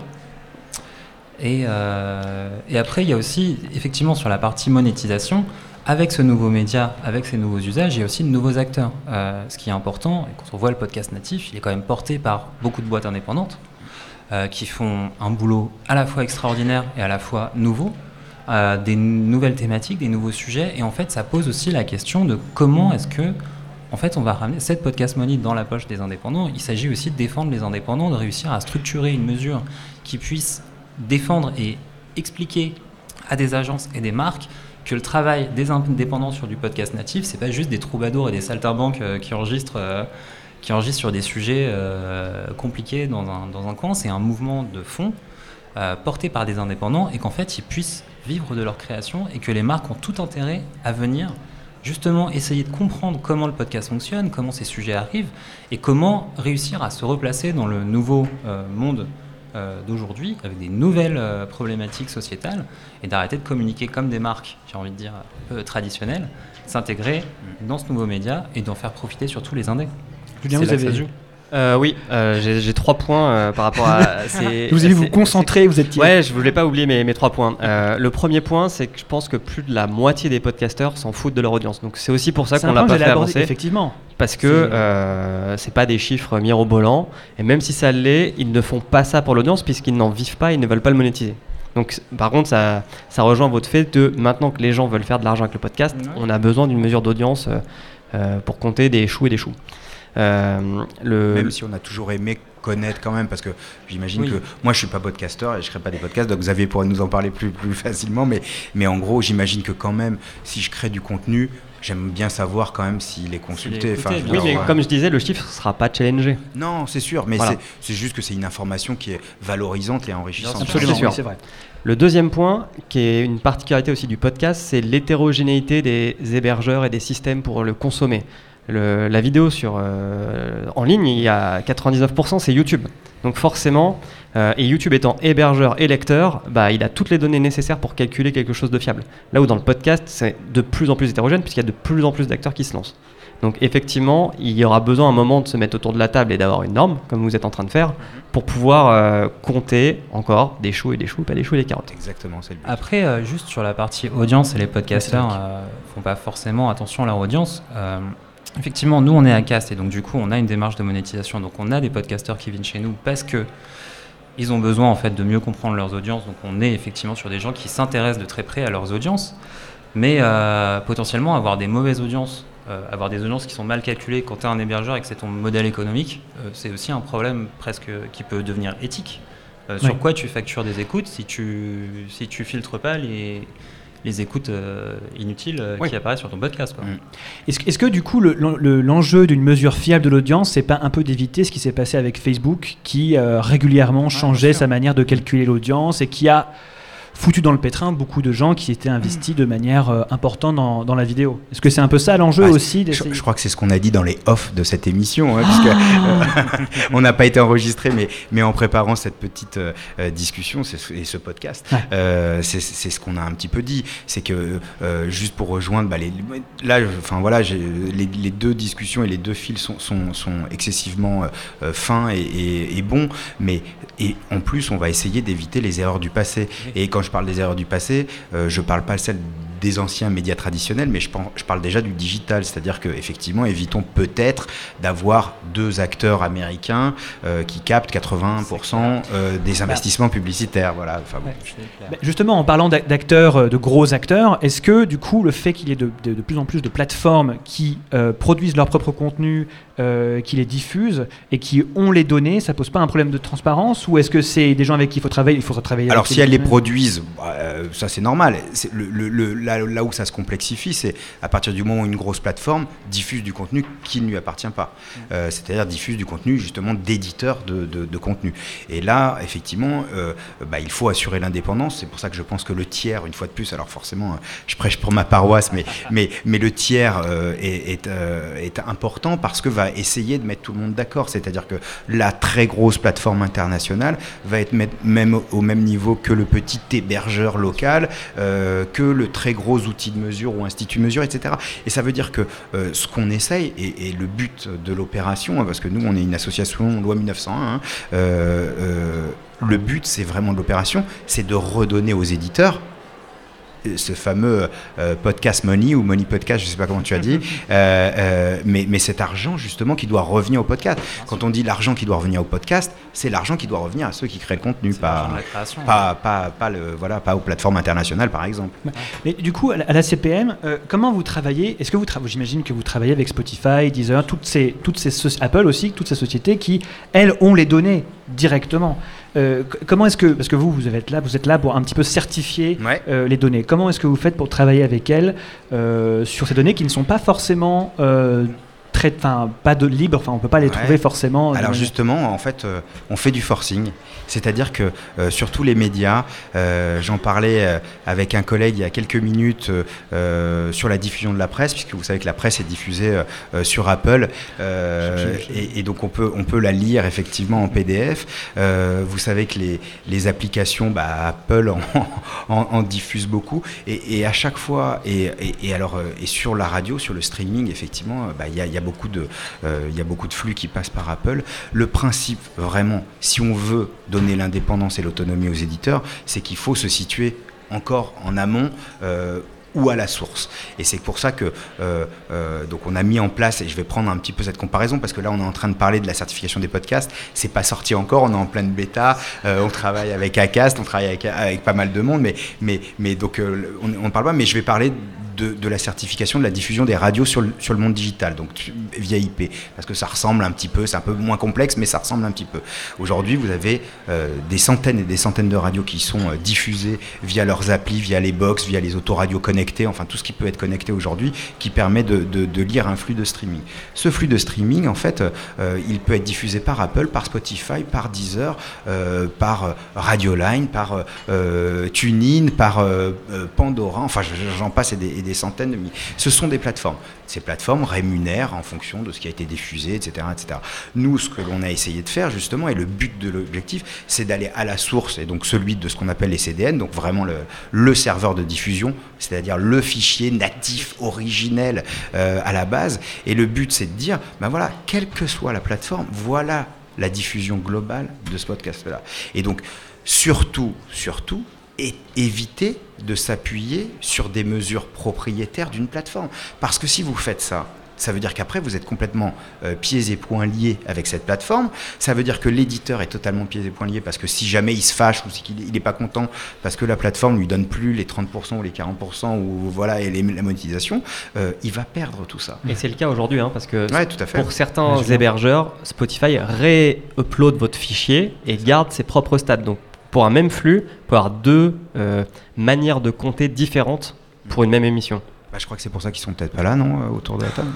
Euh, et, après, il y a aussi, effectivement, sur la partie monétisation, avec ce nouveau média, avec ces nouveaux usages, il y a aussi de nouveaux acteurs. Euh, ce qui est important, et quand on voit le podcast natif, il est quand même porté par beaucoup de boîtes indépendantes euh, qui font un boulot à la fois extraordinaire et à la fois nouveau, des nouvelles thématiques, des nouveaux sujets. Et en fait, ça pose aussi la question de comment est-ce que en fait, on va ramener cette podcast money dans la poche des indépendants. Il s'agit aussi de défendre les indépendants, de réussir à structurer une mesure qui puisse défendre et expliquer à des agences et des marques que le travail des indépendants sur du podcast natif, c'est pas juste des troubadours et des saltimbanques euh, qui enregistrent, euh, qui sur des sujets euh, compliqués dans un, dans un coin. C'est un mouvement de fond porté par des indépendants et qu'en fait ils puissent vivre de leur création et que les marques ont tout intérêt à venir justement essayer de comprendre comment le podcast fonctionne, comment ces sujets arrivent et comment réussir à se replacer dans le nouveau monde euh, d'aujourd'hui, avec des nouvelles euh, problématiques sociétales, et d'arrêter de communiquer comme des marques, j'ai envie de dire, un peu traditionnelles, s'intégrer dans ce nouveau média et d'en faire profiter sur tous les indés.
Julien, vous avez... Euh, oui, j'ai trois points par rapport à.
vous allez vous concentrer, vous êtes.
Ouais, je voulais pas oublier mes, mes trois points. le premier point, c'est que je pense que plus de la moitié des podcasteurs s'en foutent de leur audience. Donc c'est aussi pour ça qu'on l'a pas fait avancer.
Effectivement
parce que euh, c'est pas des chiffres mirobolants et même si ça l'est, ils ne font pas ça pour l'audience puisqu'ils n'en vivent pas, ils ne veulent pas le monétiser. Donc par contre, ça, ça rejoint votre fait de maintenant que les gens veulent faire de l'argent avec le podcast, on a besoin d'une mesure d'audience euh, euh, pour compter des choux et des choux.
Euh, le... Même si on a toujours aimé connaître quand même, parce que j'imagine que moi je suis pas podcasteur et je crée pas des podcasts, donc Xavier pourrait nous en parler plus, plus facilement, mais, mais en gros j'imagine que quand même si je crée du contenu, j'aime bien savoir quand même s'il est consulté.
enfin, oui, mais comme je disais, le chiffre ne sera pas challengé.
Non, c'est sûr, mais c'est juste que c'est une information qui est valorisante et enrichissante.
Absolument, c'est vrai. Le deuxième point, qui est une particularité aussi du podcast, c'est l'hétérogénéité des hébergeurs et des systèmes pour le consommer. La vidéo sur, euh, en ligne, il y a 99% c'est YouTube. Donc forcément, euh, et YouTube étant hébergeur et lecteur, bah, il a toutes les données nécessaires pour calculer quelque chose de fiable. Là où dans le podcast, c'est de plus en plus hétérogène puisqu'il y a de plus en plus d'acteurs qui se lancent. Donc effectivement, il y aura besoin à un moment de se mettre autour de la table et d'avoir une norme, comme vous êtes en train de faire, pour pouvoir euh, compter encore des choux et des choux, pas des choux et des carottes.
Exactement, c'est le but.
Après, euh, juste sur la partie audience, et les podcasteurs ne font pas forcément attention à leur audience. Effectivement, nous, on est à Cast, et donc du coup, on a une démarche de monétisation. Donc on a des podcasteurs qui viennent chez nous parce que ils ont besoin en fait de mieux comprendre leurs audiences. Donc on est effectivement sur des gens qui s'intéressent de très près à leurs audiences, mais euh, potentiellement avoir des mauvaises audiences, euh, avoir des audiences qui sont mal calculées quand tu es un hébergeur et que c'est ton modèle économique, euh, c'est aussi un problème presque qui peut devenir éthique. Sur quoi tu factures des écoutes si tu si tu filtres pas les les écoutes euh, inutiles euh, qui apparaissent sur ton podcast. Mm.
Est-ce, que du coup l'enjeu d'une mesure fiable de l'audience, c'est pas un peu d'éviter ce qui s'est passé avec Facebook, qui euh, régulièrement changeait sa manière de calculer l'audience et qui a foutu dans le pétrin beaucoup de gens qui étaient investis de manière euh, importante dans, dans, la vidéo. Est-ce que c'est un peu ça l'enjeu ah, aussi
je, je, crois que c'est ce qu'on a dit dans les off de cette émission, hein, puisque euh, on n'a pas été enregistré, mais, mais en préparant cette petite euh, discussion et ce podcast, c'est ce qu'on a un petit peu dit. C'est que juste pour rejoindre, bah, les, là, enfin voilà, les, les, deux discussions et les deux fils sont, sont, sont excessivement fins et, et, bons, mais et en plus, on va essayer d'éviter les erreurs du passé. Et quand je je parle des erreurs du passé, euh, je ne parle pas celles des anciens médias traditionnels, mais je, je parle déjà du digital, c'est-à-dire qu'effectivement, évitons peut-être d'avoir deux acteurs américains euh, qui captent 80% euh, des investissements publicitaires. Voilà. Enfin,
bah, justement, en parlant d'acteurs, de gros acteurs, est-ce que du coup, le fait qu'il y ait de, de, plus en plus de plateformes qui produisent leur propre contenu, qui les diffusent et qui ont les données, ça pose pas un problème de transparence ou est-ce que c'est des gens avec qui il faut travailler Il faut travailler.
Alors, si elles les produisent, bah, ça c'est normal. Le, le, là, où ça se complexifie, c'est à partir du moment où une grosse plateforme diffuse du contenu qui ne lui appartient pas. Euh, c'est-à-dire diffuse du contenu justement d'éditeurs de, contenu. Et là, effectivement, euh, bah, il faut assurer l'indépendance. C'est pour ça que je pense que le tiers, une fois de plus, alors forcément, je prêche pour ma paroisse, mais, mais, mais le tiers euh, est, est, important parce que va essayer de mettre tout le monde d'accord. C'est-à-dire que la très grosse plateforme internationale va être même au même niveau que le petit hébergeur local, que le très gros outils de mesure ou instituts de mesure, etc. Et ça veut dire que euh, ce qu'on essaye, et, le but de l'opération, hein, parce que nous, on est une association loi 1901, hein, euh, euh, le but, c'est vraiment de l'opération, c'est de redonner aux éditeurs ce fameux euh, podcast money ou money podcast, je ne sais pas comment tu as dit, euh, euh, mais, mais, cet argent justement qui doit revenir au podcast. Quand on dit l'argent qui doit revenir au podcast, c'est l'argent qui doit revenir à ceux qui créent le contenu, pas, pas, pas, pas, le, voilà, pas aux plateformes internationales par exemple.
Mais du coup, à la CPM, comment vous travaillez? Est-ce que vous travaillez J'imagine que vous travaillez avec Spotify, Deezer, toutes ces, toutes ces Apple aussi, toutes ces sociétés qui, elles, ont les données directement. Euh, comment est-ce que, parce que vous, vous êtes là, vous êtes là pour un petit peu certifier euh, les données. Comment est-ce que vous faites pour travailler avec elles euh, sur ces données qui ne sont pas forcément très, enfin, pas de libre, enfin, on peut pas les trouver forcément.
Alors justement, en fait, on fait du forcing. C'est-à-dire que euh, sur tous les médias, euh, j'en parlais euh, avec un collègue il y a quelques minutes sur la diffusion de la presse, puisque vous savez que la presse est diffusée sur Apple, et, donc on peut, on peut la lire effectivement en PDF. vous savez que les, les applications, bah, Apple en, en, diffuse beaucoup, et, à chaque fois, et, et, alors, et sur la radio, sur le streaming, effectivement, bah, il y, a, y, a beaucoup de, il y a beaucoup de flux qui passent par Apple. Le principe, vraiment, si on veut donner l'indépendance et l'autonomie aux éditeurs, c'est qu'il faut se situer encore en amont. Euh, ou à la source. Et c'est pour ça que euh, euh, donc on a mis en place, et je vais prendre un petit peu cette comparaison, parce que là on est en train de parler de la certification des podcasts, c'est pas sorti encore, on est en pleine bêta, on travaille avec Acast, on travaille avec, pas mal de monde, mais, mais, mais donc on, ne parle pas, mais je vais parler de, la certification de la diffusion des radios sur le, sur le monde digital, donc via IP, parce que ça ressemble un petit peu, c'est un peu moins complexe, mais ça ressemble un petit peu. Aujourd'hui, vous avez euh, des centaines et des centaines de radios qui sont euh, diffusées via leurs applis, via les box, via les autoradios connectées, enfin tout ce qui peut être connecté aujourd'hui, qui permet de, de, lire un flux de streaming. Ce flux de streaming, en fait, euh, il peut être diffusé par Apple, par Spotify, par Deezer, par Radioline, par TuneIn, par Pandora, enfin j'en passe et des centaines de milliers. Ce sont des plateformes. Ces plateformes rémunèrent en fonction de ce qui a été diffusé, etc. etc. Nous, ce que l'on a essayé de faire, justement, et le but de l'objectif, c'est d'aller à la source, et donc celui de ce qu'on appelle les CDN, donc vraiment le, le serveur de diffusion, c'est-à-dire le fichier natif, originel euh, à la base. Et le but, c'est de dire, ben voilà, quelle que soit la plateforme, voilà la diffusion globale de ce podcast-là. Et donc, surtout, surtout, et éviter de s'appuyer sur des mesures propriétaires d'une plateforme. Parce que si vous faites ça, ça veut dire qu'après, vous êtes complètement euh, pieds et poings liés avec cette plateforme. Ça veut dire que l'éditeur est totalement pieds et poings liés parce que si jamais il se fâche ou qu'il n'est pas content parce que la plateforme lui donne plus les 30% ou les 40% ou voilà, et la monétisation, euh, il va perdre tout ça.
Et c'est le cas aujourd'hui, hein, parce que
ouais, tout à fait.
pour certains hébergeurs, Spotify ré-upload votre fichier et garde ses propres stats. Donc pour un même flux, pouvez avoir deux euh, manières de compter différentes pour une même émission.
Bah, je crois que c'est pour ça qu'ils sont peut-être pas là, non, euh, autour de la table.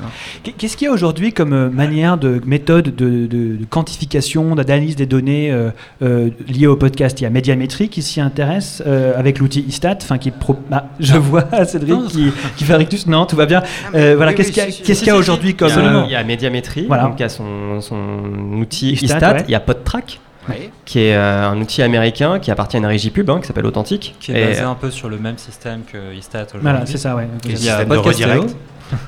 Qu'est-ce qu'il y a aujourd'hui comme euh, manière de méthode de, quantification, d'analyse des données euh, liées au podcast? Il y a Médiamétrie qui s'y intéresse avec l'outil Istat, enfin qui pro... Ah, je vois Cédric qui, qui fait rictus. Non, tout va bien. voilà, qu'est-ce qu'il y a, aujourd'hui comme
Il y a Médiamétrie, voilà. qui a son, son outil Istat. Il y a PodTrack qui est euh, un outil américain qui appartient à une régie pub hein, qui s'appelle Authentique.
Qui est basé un peu sur le même système que Istat aujourd'hui.
Voilà, c'est ça, ouais.
Il y a Podcastéo.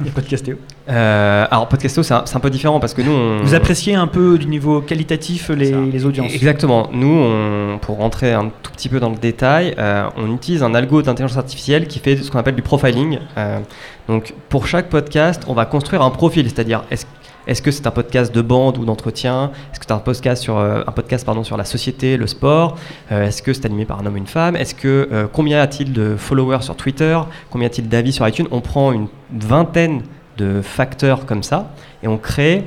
Il y a Podcastéo.
Euh, alors Podcastéo, c'est un, un, peu différent parce que nous... On...
Vous appréciez un peu du niveau qualitatif les, les audiences
Exactement. Nous, on, pour rentrer un tout petit peu dans le détail, euh, on utilise un algo d'intelligence artificielle qui fait ce qu'on appelle du profiling. Euh, donc pour chaque podcast, on va construire un profil, c'est-à-dire est-ce est-ce que c'est un podcast de bande ou d'entretien? Est-ce que c'est un podcast sur euh, un podcast pardon sur la société, le sport? Euh, Est-ce que c'est animé par un homme ou une femme? Est-ce que euh, combien a-t-il de followers sur Twitter? Combien a-t-il d'avis sur iTunes? On prend une vingtaine de facteurs comme ça et on crée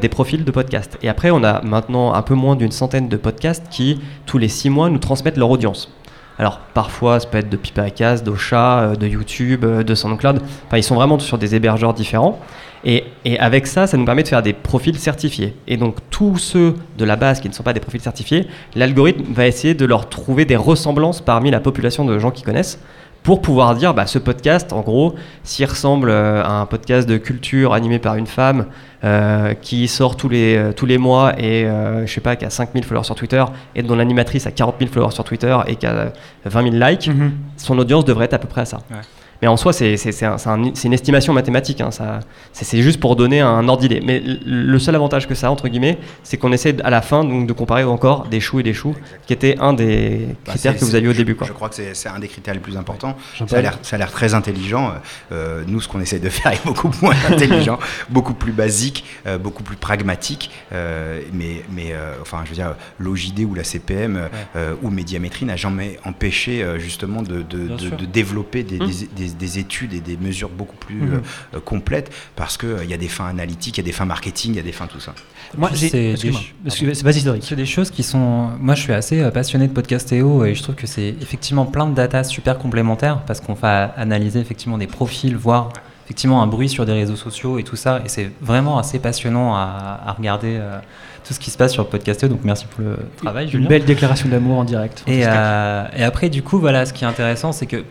des profils de podcasts. Et après, on a maintenant un peu moins d'une centaine de podcasts qui, tous les six mois, nous transmettent leur audience. Alors parfois, ça peut être de Pipacast, d'Ocha, de YouTube, de SoundCloud. Enfin, ils sont vraiment sur des hébergeurs différents. Et, avec ça, ça nous permet de faire des profils certifiés. Et donc tous ceux de la base qui ne sont pas des profils certifiés, l'algorithme va essayer de leur trouver des ressemblances parmi la population de gens qui connaissent pour pouvoir dire bah, ce podcast, en gros, s'il ressemble euh, à un podcast de culture animé par une femme euh, qui sort tous les, euh, tous les mois et je sais pas, qui a 5000 followers sur Twitter et dont l'animatrice a 40 000 followers sur Twitter et qui a 20 000 likes, mm-hmm. son audience devrait être à peu près à ça. Mais en soi, c'est une estimation mathématique. Hein, c'est juste pour donner un ordre d'idée. Mais le seul avantage que ça a, entre guillemets, c'est qu'on essaie à la fin donc, de comparer encore des choux et des choux, qui était un des bah, critères que vous aviez au début. Quoi.
Je crois que c'est un des critères les plus importants. Ça a l'air très intelligent. Euh, nous, ce qu'on essaie de faire est beaucoup moins intelligent, beaucoup plus basique, euh, beaucoup plus pragmatique. Euh, mais, mais enfin, je veux dire, l'OJD ou la CPM ou Médiamétrie n'a jamais empêché justement de, de, de, développer des, hum. des des, études et des mesures beaucoup plus mhm. euh, complètes parce qu'il il y a des fins analytiques, il y a des fins marketing, il y a des fins tout ça.
Moi, c'est des, c'est des choses qui sont. Moi, je suis assez euh, passionné de podcastéo et je trouve que c'est effectivement plein de data super complémentaires parce qu'on va analyser effectivement des profils, voir effectivement un bruit sur des réseaux sociaux et tout ça. Et c'est vraiment assez passionnant à, regarder. Euh, tout ce qui se passe sur Podcastéo. Donc merci pour le travail,
Une belle déclaration d'amour en direct.
Et, et, après, du coup, voilà, ce qui est intéressant, c'est que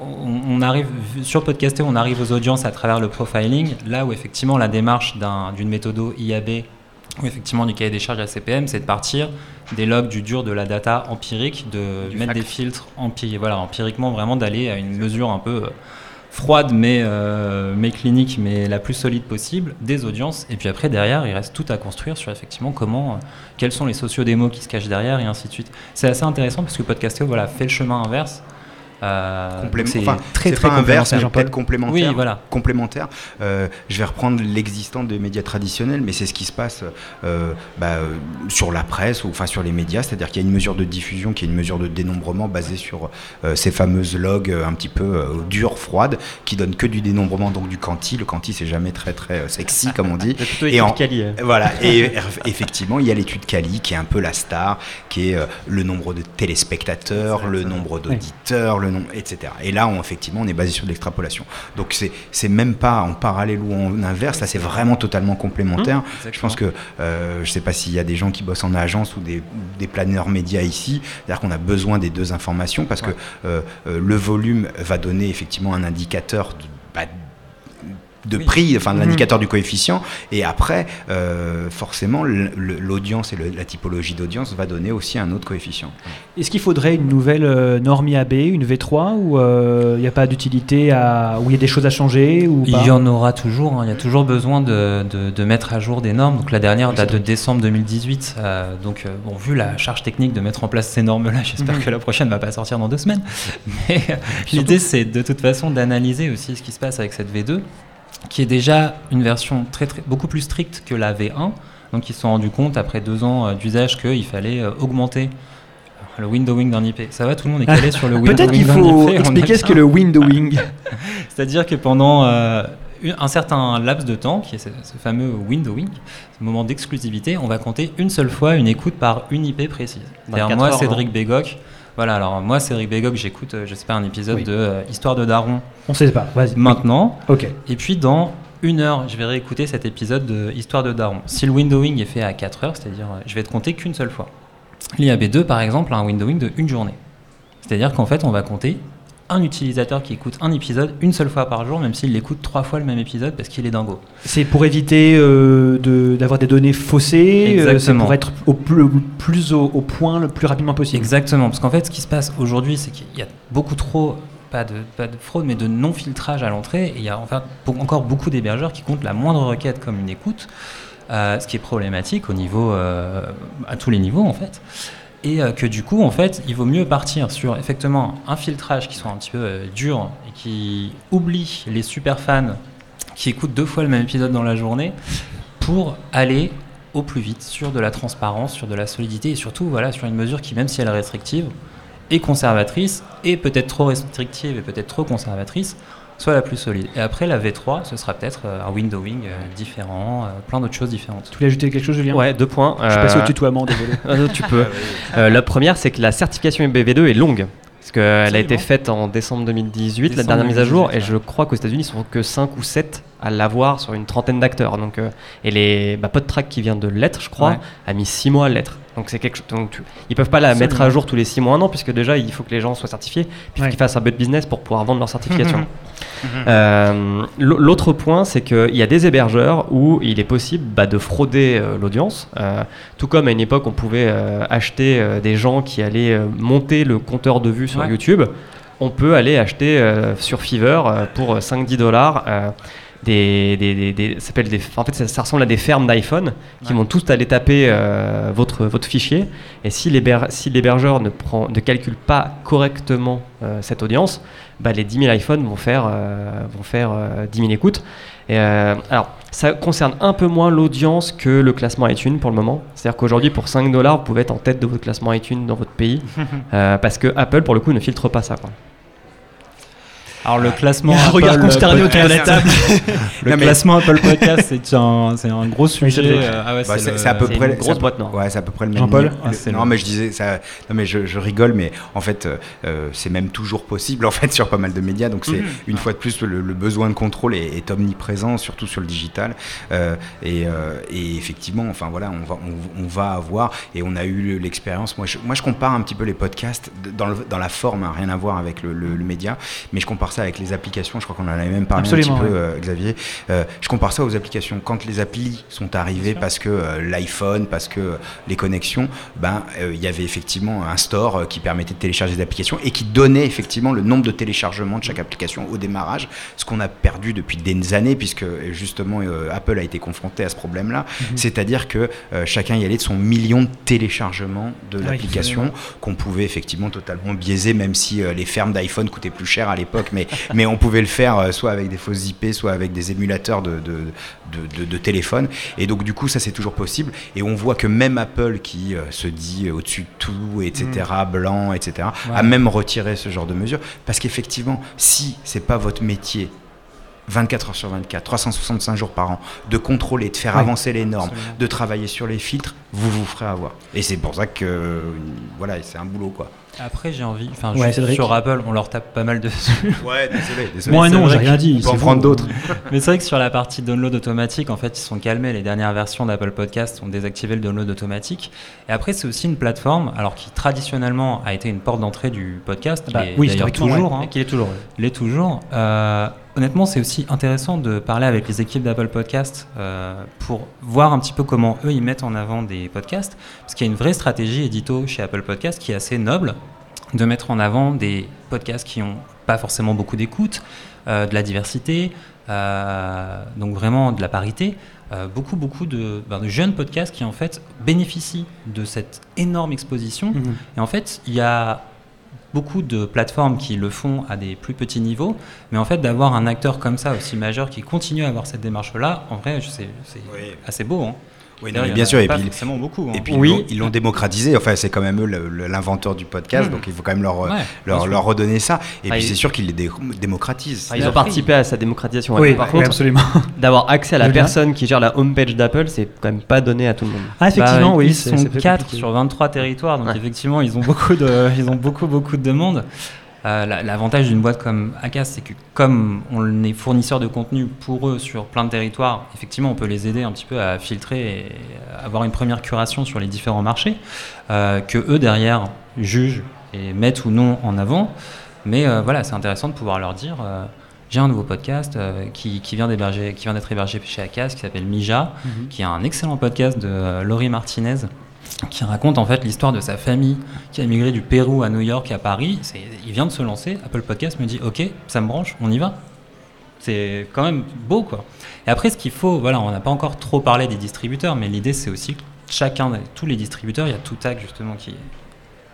on, arrive sur Podcasté, on arrive aux audiences à travers le profiling, là où effectivement la démarche d'une méthode IAB ou effectivement du cahier des charges ACPM, c'est de partir des logs du dur de la data empirique, de mettre des filtres voilà, empiriquement, vraiment d'aller à une mesure un peu euh, froide mais, euh, mais clinique, mais la plus solide possible, des audiences. Et puis après, derrière, il reste tout à construire sur effectivement comment, euh, quels sont les sociodémos qui se cachent derrière et ainsi de suite. C'est assez intéressant parce que Podcastéo voilà, fait le chemin inverse.
Euh, enfin, très très inverse, mais complémentaire.
Oui, voilà.
complémentaire. Euh, je vais reprendre l'existant des médias traditionnels, mais c'est ce qui se passe euh, bah, sur la presse ou enfin sur les médias, c'est-à-dire qu'il y a une mesure de diffusion, qui est une mesure de dénombrement basée sur ces fameuses logs un petit peu dures, froides, qui donnent que du dénombrement, donc du quanti. Le quanti, c'est jamais très très sexy, comme on dit.
et en, Cali,
voilà. Et effectivement, il y a l'étude Cali, qui est un peu la star, qui est le nombre de téléspectateurs, le nombre d'auditeurs, le etc. Et là, on, effectivement, on est basé sur de l'extrapolation. Donc, c'est même pas en parallèle ou en inverse, là, c'est vraiment totalement complémentaire. Mmh, je pense que, euh, je sais pas s'il y a des gens qui bossent en agence ou des, des planeurs médias ici, c'est-à-dire qu'on a besoin des deux informations parce que euh, euh, le volume va donner effectivement un indicateur de bah, de
Oui.
prix, enfin de
Mhm.
l'indicateur du coefficient. Et après, euh, forcément, l'audience et le- la typologie d'audience va donner aussi un autre coefficient.
Est-ce qu'il faudrait une nouvelle euh, norme IAB, une V3, ou euh, il n'y a pas d'utilité à. où il y a des choses à changer ou
Il y en aura toujours, hein. il y a toujours besoin de, de- de mettre à jour des normes. Donc la dernière date de décembre 2018. euh, donc euh, bon, vu la charge technique de mettre en place ces normes-là, j'espère
Mhm.
que la prochaine ne va pas sortir dans deux semaines. Mais euh, l'idée c'est de toute façon d'analyser aussi ce qui se passe avec cette V2, qui est déjà une version très, très, beaucoup plus stricte que la V1. Donc ils se sont rendus compte après deux ans euh, d'usage qu'il fallait euh, augmenter le windowing d'un IP. Ça va, tout le monde est calé sur le windowing
Peut-être qu'il
d'un
faut expliquer ce qu'est
bien.
le windowing.
C'est-à-dire que pendant euh, un certain laps de temps, qui est ce, ce fameux windowing, ce moment d'exclusivité, on va compter une seule fois une écoute par une IP précise.
24
moi,
heures,
Cédric Bégoc, voilà, alors moi, Cédric Bégoc, j'écoute, euh, je sais pas, un épisode
Oui.
de euh, Histoire de Daron
On sait pas, vas-y.
maintenant,
Ok.
et puis dans une heure, je vais réécouter cet épisode de Histoire de Daron. Si le windowing est fait à 4 heures, c'est-à-dire euh, je vais te compter qu'une seule fois. L'IAB2, par exemple, a un windowing de une journée. C'est-à-dire qu'en fait, on va compter un utilisateur qui écoute un épisode une seule fois par jour, même s'il écoute trois fois le même épisode parce qu'il est dingo.
C'est pour éviter euh, de- d'avoir des données faussées, euh, c'est pour être au plus, au plus au, au point le plus rapidement possible.
Exactement, parce qu'en fait, ce qui se passe aujourd'hui, c'est qu'il y a beaucoup trop, pas de, pas de fraude, mais de non-filtrage à l'entrée. Et il y a pour- encore beaucoup d'hébergeurs qui comptent la moindre requête comme une écoute, euh, ce qui est problématique au niveau, euh, à tous les niveaux en fait. Et euh, que du coup, en fait, il vaut mieux partir sur effectivement un filtrage qui soit un petit peu euh, dur et qui oublie les super fans qui écoutent deux fois le même épisode dans la journée pour aller au plus vite sur de la transparence, sur de la solidité et surtout sur une mesure qui, même si elle est restrictive, est conservatrice et peut-être trop restrictive et peut-être trop conservatrice, soit la plus solide. Et après, la V3, ce sera peut-être euh, un windowing euh, différent, euh, plein d'autres choses différentes.
Tu voulais ajouter quelque chose, Julien?
Ouais, deux points.
Je suis passé au tutoiement, désolé.
euh, tu peux. Euh, la première, c'est que la certification IBV2 est longue. Parce qu'elle a été faite en décembre 2018, la dernière mise à jour,
2018,
et je crois qu'aux États-Unis, ils sont que 5 ou 7 à l'avoir sur une trentaine d'acteurs. Donc, euh, et les bah, PodTrack qui vient de l'être, je crois,
Ouais.
a mis 6 mois à l'être. Donc c'est quelque chose. Donc tu- ils peuvent pas la
Absolument.
mettre à jour tous les 6 mois, un an, puisque déjà il faut que les gens soient certifiés, puis il faut
Ouais.
qu'ils fassent un peu de business pour pouvoir vendre leur certification.
Mhm.
Euh, L'autre point, c'est qu'il y a des hébergeurs où il est possible bah, de frauder euh, l'audience. Euh, tout comme à une époque, on pouvait acheter des gens qui allaient monter le compteur de vues sur
Ouais.
YouTube. On peut aller acheter sur Fiverr pour 5-10 dollars. Des, des, des- ça s'appelle des, en fait, ça, ça ressemble à des fermes d'iPhone qui
Ouais.
vont tous aller taper euh, votre, votre fichier. Et si l'héber- si l'hébergeur ne, prend- ne calcule pas correctement euh, cette audience, bah, les 10 000 iPhones vont faire, euh, vont faire euh, 10 000 écoutes. Et, alors, ça concerne un peu moins l'audience que le classement iTunes pour le moment. C'est-à-dire qu'aujourd'hui, pour 5 dollars, vous pouvez être en tête de votre classement iTunes dans votre pays. parce que Apple, pour le coup, ne filtre pas ça. Quoi.
Alors le classement
Il y a un
Apple
regard consterné autour de la table.
le
Non, mais-
classement Apple Podcast, c'est un, c'est un gros sujet. Euh, ah ouais,
Bah, c'est
le-
c'est à peu
c'est
près
une grosse boîte noire.
Ouais, c'est à peu près le même.
Jean-Paul
niveau.
Ah,
Le- non,
le-
mais je disais ça. Non, mais je, je rigole, mais en fait, euh, euh, c'est même toujours possible en fait sur pas mal de médias. Donc c'est
Mhm.
une fois de plus le, le besoin de contrôle est, est omniprésent, surtout sur le digital. Euh, et, euh, et effectivement, enfin voilà, on va on, on va avoir et on a eu l'expérience. Moi, je, moi, je compare un petit peu les podcasts dans, le- dans la forme, hein, rien à voir avec le, le- le média, mais je compare ça avec les applications. Je crois qu'on en avait même parlé
Absolument,
un petit peu,
ouais.
euh, Xavier. Euh, je compare ça aux applications. Quand les applis sont arrivées parce que euh, l'iPhone, parce que les connexions, ben il y avait effectivement un store qui permettait de télécharger des applications et qui donnait effectivement le nombre de téléchargements de chaque application au démarrage, ce qu'on a perdu depuis des années puisque justement Apple a été confronté à ce problème-là, c'est-à-dire que chacun y allait de son million de téléchargements de
oui,
l'application qu'on pouvait effectivement totalement biaiser, même si les fermes d'iPhone coûtaient plus cher à l'époque, mais, mais on pouvait le faire euh, soit avec des fausses IP, soit avec des émulateurs de, de, de, de- de téléphone. Et donc du coup, ça c'est toujours possible. Et on voit que même Apple, qui euh, se dit euh, au-dessus de tout, etc., blanc, etc., a même retiré ce genre de mesures. Parce qu'effectivement, si c'est pas votre métier, 24 heures sur 24, 365 jours par an, de contrôler, de faire avancer les normes,
Absolument.
de travailler sur les filtres, vous vous ferez avoir. Et c'est pour ça que euh, voilà, c'est un boulot quoi.
Après, j'ai envie. Enfin,
Ouais,
sur Apple, on leur tape pas mal dessus.
Ouais, désolé, désolé.
Moi non, j'ai rien dit.
On peut en
c'est
prendre
vous.
d'autres.
Mais c'est vrai que sur la partie download automatique, en fait, ils sont calmés. Les dernières versions d'Apple Podcast ont désactivé le download automatique. Et après, c'est aussi une plateforme, alors qui traditionnellement a été une porte d'entrée du podcast,
Bah,
et
oui, historiquement,
toujours,
ouais.
hein,
Et est toujours.
l'est toujours. Euh, honnêtement, c'est aussi intéressant de parler avec les équipes d'Apple Podcast euh, pour voir un petit peu comment eux ils mettent en avant des podcasts, parce qu'il y a une vraie stratégie édito chez Apple Podcast qui est assez noble de mettre en avant des podcasts qui n'ont pas forcément beaucoup d'écoute, euh, de la diversité, euh, donc vraiment de la parité. Euh, beaucoup, beaucoup de, ben, de jeunes podcasts qui en fait bénéficient de cette énorme exposition.
Mhm.
Et en fait, il y a beaucoup de plateformes qui le font à des plus petits niveaux, mais en fait d'avoir un acteur comme ça aussi majeur qui continue à avoir cette démarche-là, en vrai, c'est
Oui.
assez beau. Hein.
Oui, non, bien sûr. Et puis,
forcément beaucoup. hein.
et puis
Oui.
ils l'ont- démocratisé. Enfin, c'est quand même eux l'inventeur du podcast,
Mhm.
donc il faut quand même leur,
Ouais,
leur, redonner ça. Et
Ah,
puis
il-
c'est sûr qu'ils les dé- démocratisent.
Ah, ils ont participé à sa démocratisation.
Oui,
Par
oui,
contre,
absolument.
d'avoir accès à la personne qui gère la homepage d'Apple, c'est quand même pas donné à tout le monde.
Ah, effectivement,
Bah,
oui.
Ils sont
c'est peut-être
4
compliqué.
sur 23 territoires, donc
Ouais.
effectivement, ils ont beaucoup de, ils ont beaucoup, beaucoup de demandes. Euh, la- L'avantage d'une boîte comme Acast, c'est que comme on est fournisseur de contenu pour eux sur plein de territoires, effectivement, on peut les aider un petit peu à filtrer et avoir une première curation sur les différents marchés, euh, que eux derrière jugent et mettent ou non en avant. Mais euh, voilà, c'est intéressant de pouvoir leur dire. euh, j'ai un nouveau podcast euh, qui, qui vient d'être hébergé chez Acast, qui s'appelle Mija,
Mhm.
qui est un excellent podcast de euh, Laurie Martinez, qui raconte en fait l'histoire de sa famille qui a migré du Pérou à New York et à Paris. Il vient de se lancer. Apple Podcast me dit Ok, ça me branche, on y va. C'est quand même beau quoi. Et après, ce qu'il faut, voilà, on n'a pas encore trop parlé des distributeurs, mais l'idée c'est aussi que chacun, tous les distributeurs, il y a Toutac justement qui est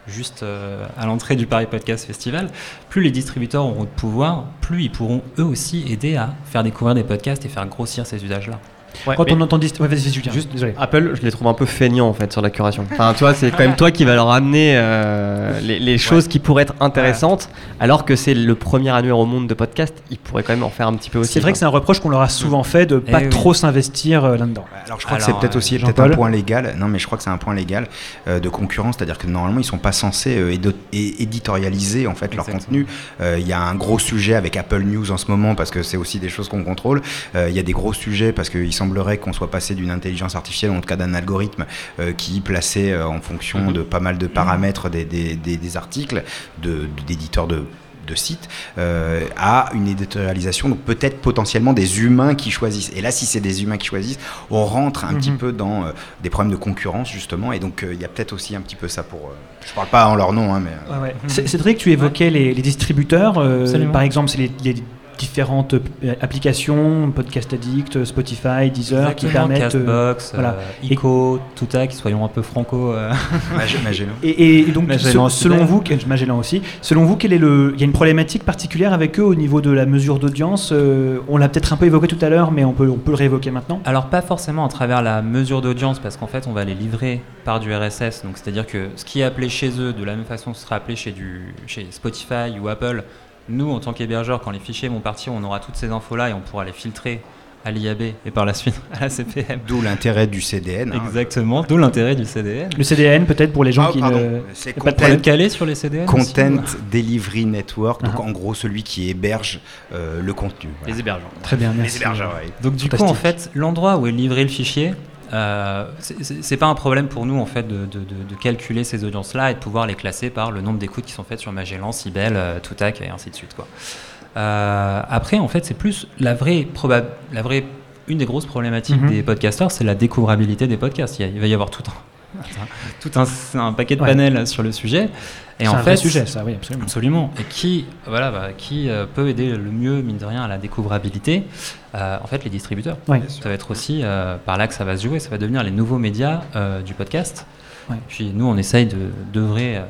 juste euh, à l'entrée du Paris Podcast Festival. Plus les distributeurs auront de pouvoir, plus ils pourront eux aussi aider à faire découvrir des podcasts et faire grossir ces usages-là.
Quand on entend ouais, vas-y, Julien.
Juste-
désolé.
Apple, je les trouve un peu feignants en fait sur la curation. Enfin, tu vois, c'est quand même toi qui va leur amener euh, les, les choses qui pourraient être intéressantes, alors que c'est le premier annuaire au monde de podcast. Ils pourraient quand même en faire un petit peu aussi.
C'est vrai que c'est un reproche qu'on leur a souvent fait de pas
Eh oui.
trop s'investir euh, là-dedans.
Alors je crois que c'est peut-être aussi un point légal. Non, mais je crois que c'est un point légal euh, de concurrence, c'est-à-dire que normalement ils sont pas censés euh, éditorialiser en fait leur contenu. Euh, Il y a un gros sujet avec Apple News en ce moment parce que c'est aussi des choses qu'on contrôle. Euh, Il y a des gros sujets parce qu'il semblerait qu'on soit passé d'une intelligence artificielle, en tout cas d'un algorithme euh, qui plaçait euh, en fonction
Mhm.
de pas mal de paramètres des, des- des- des articles de- d'éditeurs de de sites euh, à une éditorialisation, donc peut-être potentiellement des humains qui choisissent. Et là, si c'est des humains qui choisissent, on rentre un petit
Mhm.
peu dans euh, des problèmes de concurrence, justement. Et donc, euh, il y a peut-être aussi un petit peu ça pour. euh, je parle pas en leur nom, hein, mais. euh,
Ouais, ouais. Cédric, tu évoquais les, les distributeurs. euh, par exemple, c'est les, les différentes euh, applications, Podcast Addict, Spotify, Deezer, qui permettent. euh,
Castbox,
voilà.
euh, Ico, Toutac, soyons un peu franco. euh.
Mag- Magellan.
Et, donc,
Magellan
se- selon vous, que- Magellan aussi, selon vous, quel est le, il y a une problématique particulière avec eux au niveau de la mesure d'audience euh, On l'a peut-être un peu évoqué tout à l'heure, mais on peut, on peut le réévoquer maintenant.
Alors pas forcément à travers la mesure d'audience, parce qu'en fait on va les livrer par du RSS, donc c'est-à-dire que ce qui est appelé chez eux, de la même façon que ce sera appelé chez, du, chez Spotify ou Apple, nous en tant qu'hébergeurs, quand les fichiers vont partir, on aura toutes ces infos-là et on pourra les filtrer à l'IAB et par la suite à la CPM.
D'où l'intérêt du CDN. hein.
Exactement, d'où l'intérêt du CDN.
Le CDN, peut-être pour les gens
Ah,
qui
pardon.
ne.
C'est
pas de
calé sur les CDN
Content Delivery Network, donc
Ah.
en gros celui qui héberge euh, le contenu. voilà.
les hébergeurs.
Très bien,
Les
merci.
hébergeurs, ouais.
Donc du coup, en fait, l'endroit où est livré le fichier, euh, c'est- pas un problème pour nous en fait de, de- de- de calculer ces audiences-là et de pouvoir les classer par le nombre d'écoutes qui sont faites sur Magellan, Sibel, euh, Toutac et ainsi de suite. Quoi. Euh, après, en fait, c'est plus la vraie, proba- la vraie, une des grosses problématiques
Mhm.
des podcasteurs, c'est la découvrabilité des podcasts. Il, y a- il va y avoir tout un, tout un, un paquet de
Ouais.
panels sur le sujet. Et
C'est
en
un
fait,
vrai sujet, ça, oui, absolument.
Absolument. Et qui, voilà, bah, qui euh, peut aider le mieux, mine de rien, à la découvrabilité Euh, En fait, les distributeurs. Ça va être aussi euh, par là que ça va se jouer. Ça va devenir les nouveaux médias euh, du podcast.
Ouais.
Puis nous, on essaye de d'œuvrer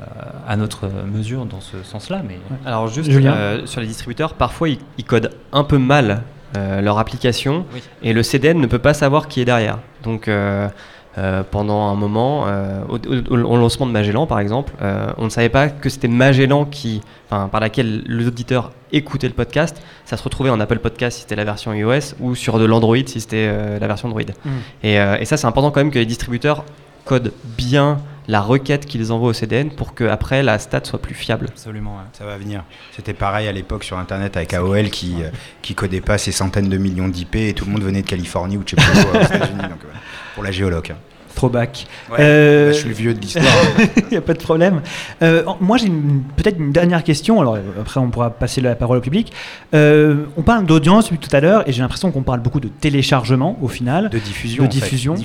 à notre mesure dans ce sens-là. Mais
Alors juste euh, sur les distributeurs, parfois ils, ils codent un peu mal euh, leur application
Oui.
et le CDN ne peut pas savoir qui est derrière. Donc euh, pendant un moment, euh, au, au- au lancement de Magellan par exemple, euh, on ne savait pas que c'était Magellan qui, enfin, par laquelle l'auditeur écoutait le podcast. Ça se retrouvait en Apple Podcast si c'était la version iOS ou sur de l'Android si c'était euh, la version Android.
Mhm.
Et, euh, et ça c'est important quand même que les distributeurs codent bien la requête qu'ils envoient au CDN pour que après la stat soit plus fiable.
absolument. ouais.
Ça va venir. C'était pareil à l'époque sur Internet avec AOL qui, euh, qui codait pas ses centaines de millions d'IP et tout le monde venait de Californie ou de euh, aux États-Unis, donc, ouais, pour la géoloc. hein.
throwback.
Ouais,
Euh,
bah, je suis le vieux de l'histoire.
Il n'y a pas de problème. Euh, moi, j'ai peut-être une dernière question. Alors, euh, après, on pourra passer la parole au public. Euh, on parle d'audience depuis tout à l'heure, et j'ai l'impression qu'on parle beaucoup de téléchargement au final.
de diffusion.
De
en fait.
diffusion.
Ouais.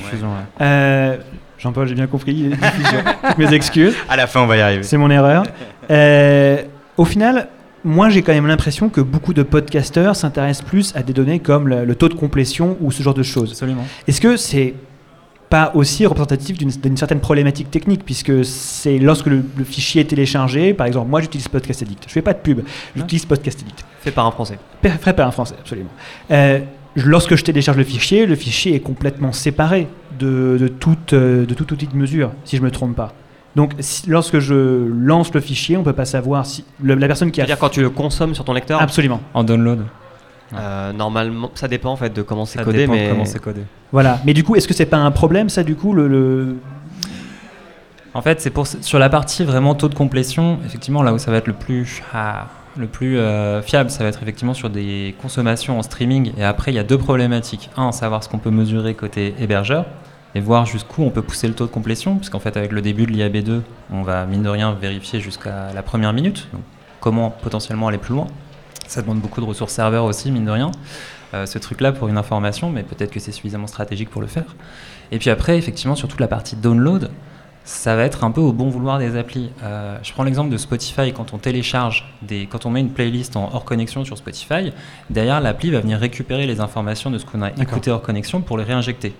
Euh, Jean-Paul, j'ai bien compris. diffusion. Mes excuses.
À la fin, on va y arriver.
C'est mon erreur. Euh, au final, moi, j'ai quand même l'impression que beaucoup de podcasteurs s'intéressent plus à des données comme le, le taux de complétion ou ce genre de choses.
Absolument.
Est-ce que c'est pas aussi représentatif d'une certaine problématique technique puisque c'est lorsque le, le fichier est téléchargé, par exemple, moi j'utilise Podcast Addict, je fais pas de pub, j'utilise Podcast Addict,
Fait par un Français.
Fait- par un français, absolument. Euh, lorsque je télécharge le fichier, le fichier est complètement séparé de, de, toute, euh, de tout outil de mesure, si je me trompe pas. Donc, si- lorsque je lance le fichier, on peut pas savoir si le- la personne qui a
C'est-à-dire quand tu le consommes sur ton lecteur,
absolument.
En download.
Euh, normalement, ça dépend en fait de comment c'est codé, mais
comment c'est codé.
Voilà. Mais du coup, est-ce que c'est pas un problème ça du coup le, le-
En fait, c'est pour sur la partie vraiment taux de complétion, effectivement, là où ça va être le plus ah, le plus euh, fiable, ça va être effectivement sur des consommations en streaming. Et après, il y a deux problématiques. Un, savoir ce qu'on peut mesurer côté hébergeur et voir jusqu'où on peut pousser le taux de complétion, puisqu'en fait, avec le début de l'IAB2, on va mine de rien vérifier jusqu'à la première minute. Donc, comment potentiellement aller plus loin Ça demande beaucoup de ressources serveurs aussi, mine de rien. Euh, ce truc-là pour une information, mais peut-être que c'est suffisamment stratégique pour le faire. Et puis après, effectivement, sur toute la partie download, ça va être un peu au bon vouloir des applis. Euh, je prends l'exemple de Spotify, quand on télécharge, des, quand on met une playlist en hors connexion sur Spotify, derrière l'appli va venir récupérer les informations de ce qu'on a écouté hors connexion pour les réinjecter.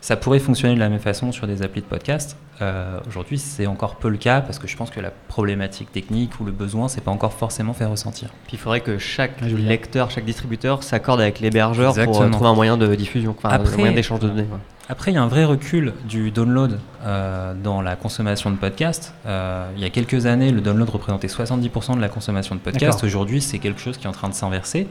Ça pourrait fonctionner de la même façon sur des applis de podcast. Euh, Aujourd'hui, c'est encore peu le cas parce que je pense que la problématique technique ou le besoin, c'est pas encore forcément fait ressentir.
Puis il faudrait que chaque
Ah, Julien.
lecteur, chaque distributeur s'accorde avec l'hébergeur pour euh, trouver un moyen de diffusion, enfin,
Après-
un moyen d'échange de données. ouais.
Après, il y a un vrai recul du download euh, dans la consommation de podcasts. Euh, il y a quelques années, le download représentait 70% de la consommation de podcasts. Aujourd'hui, c'est quelque chose qui est en train de s'inverser.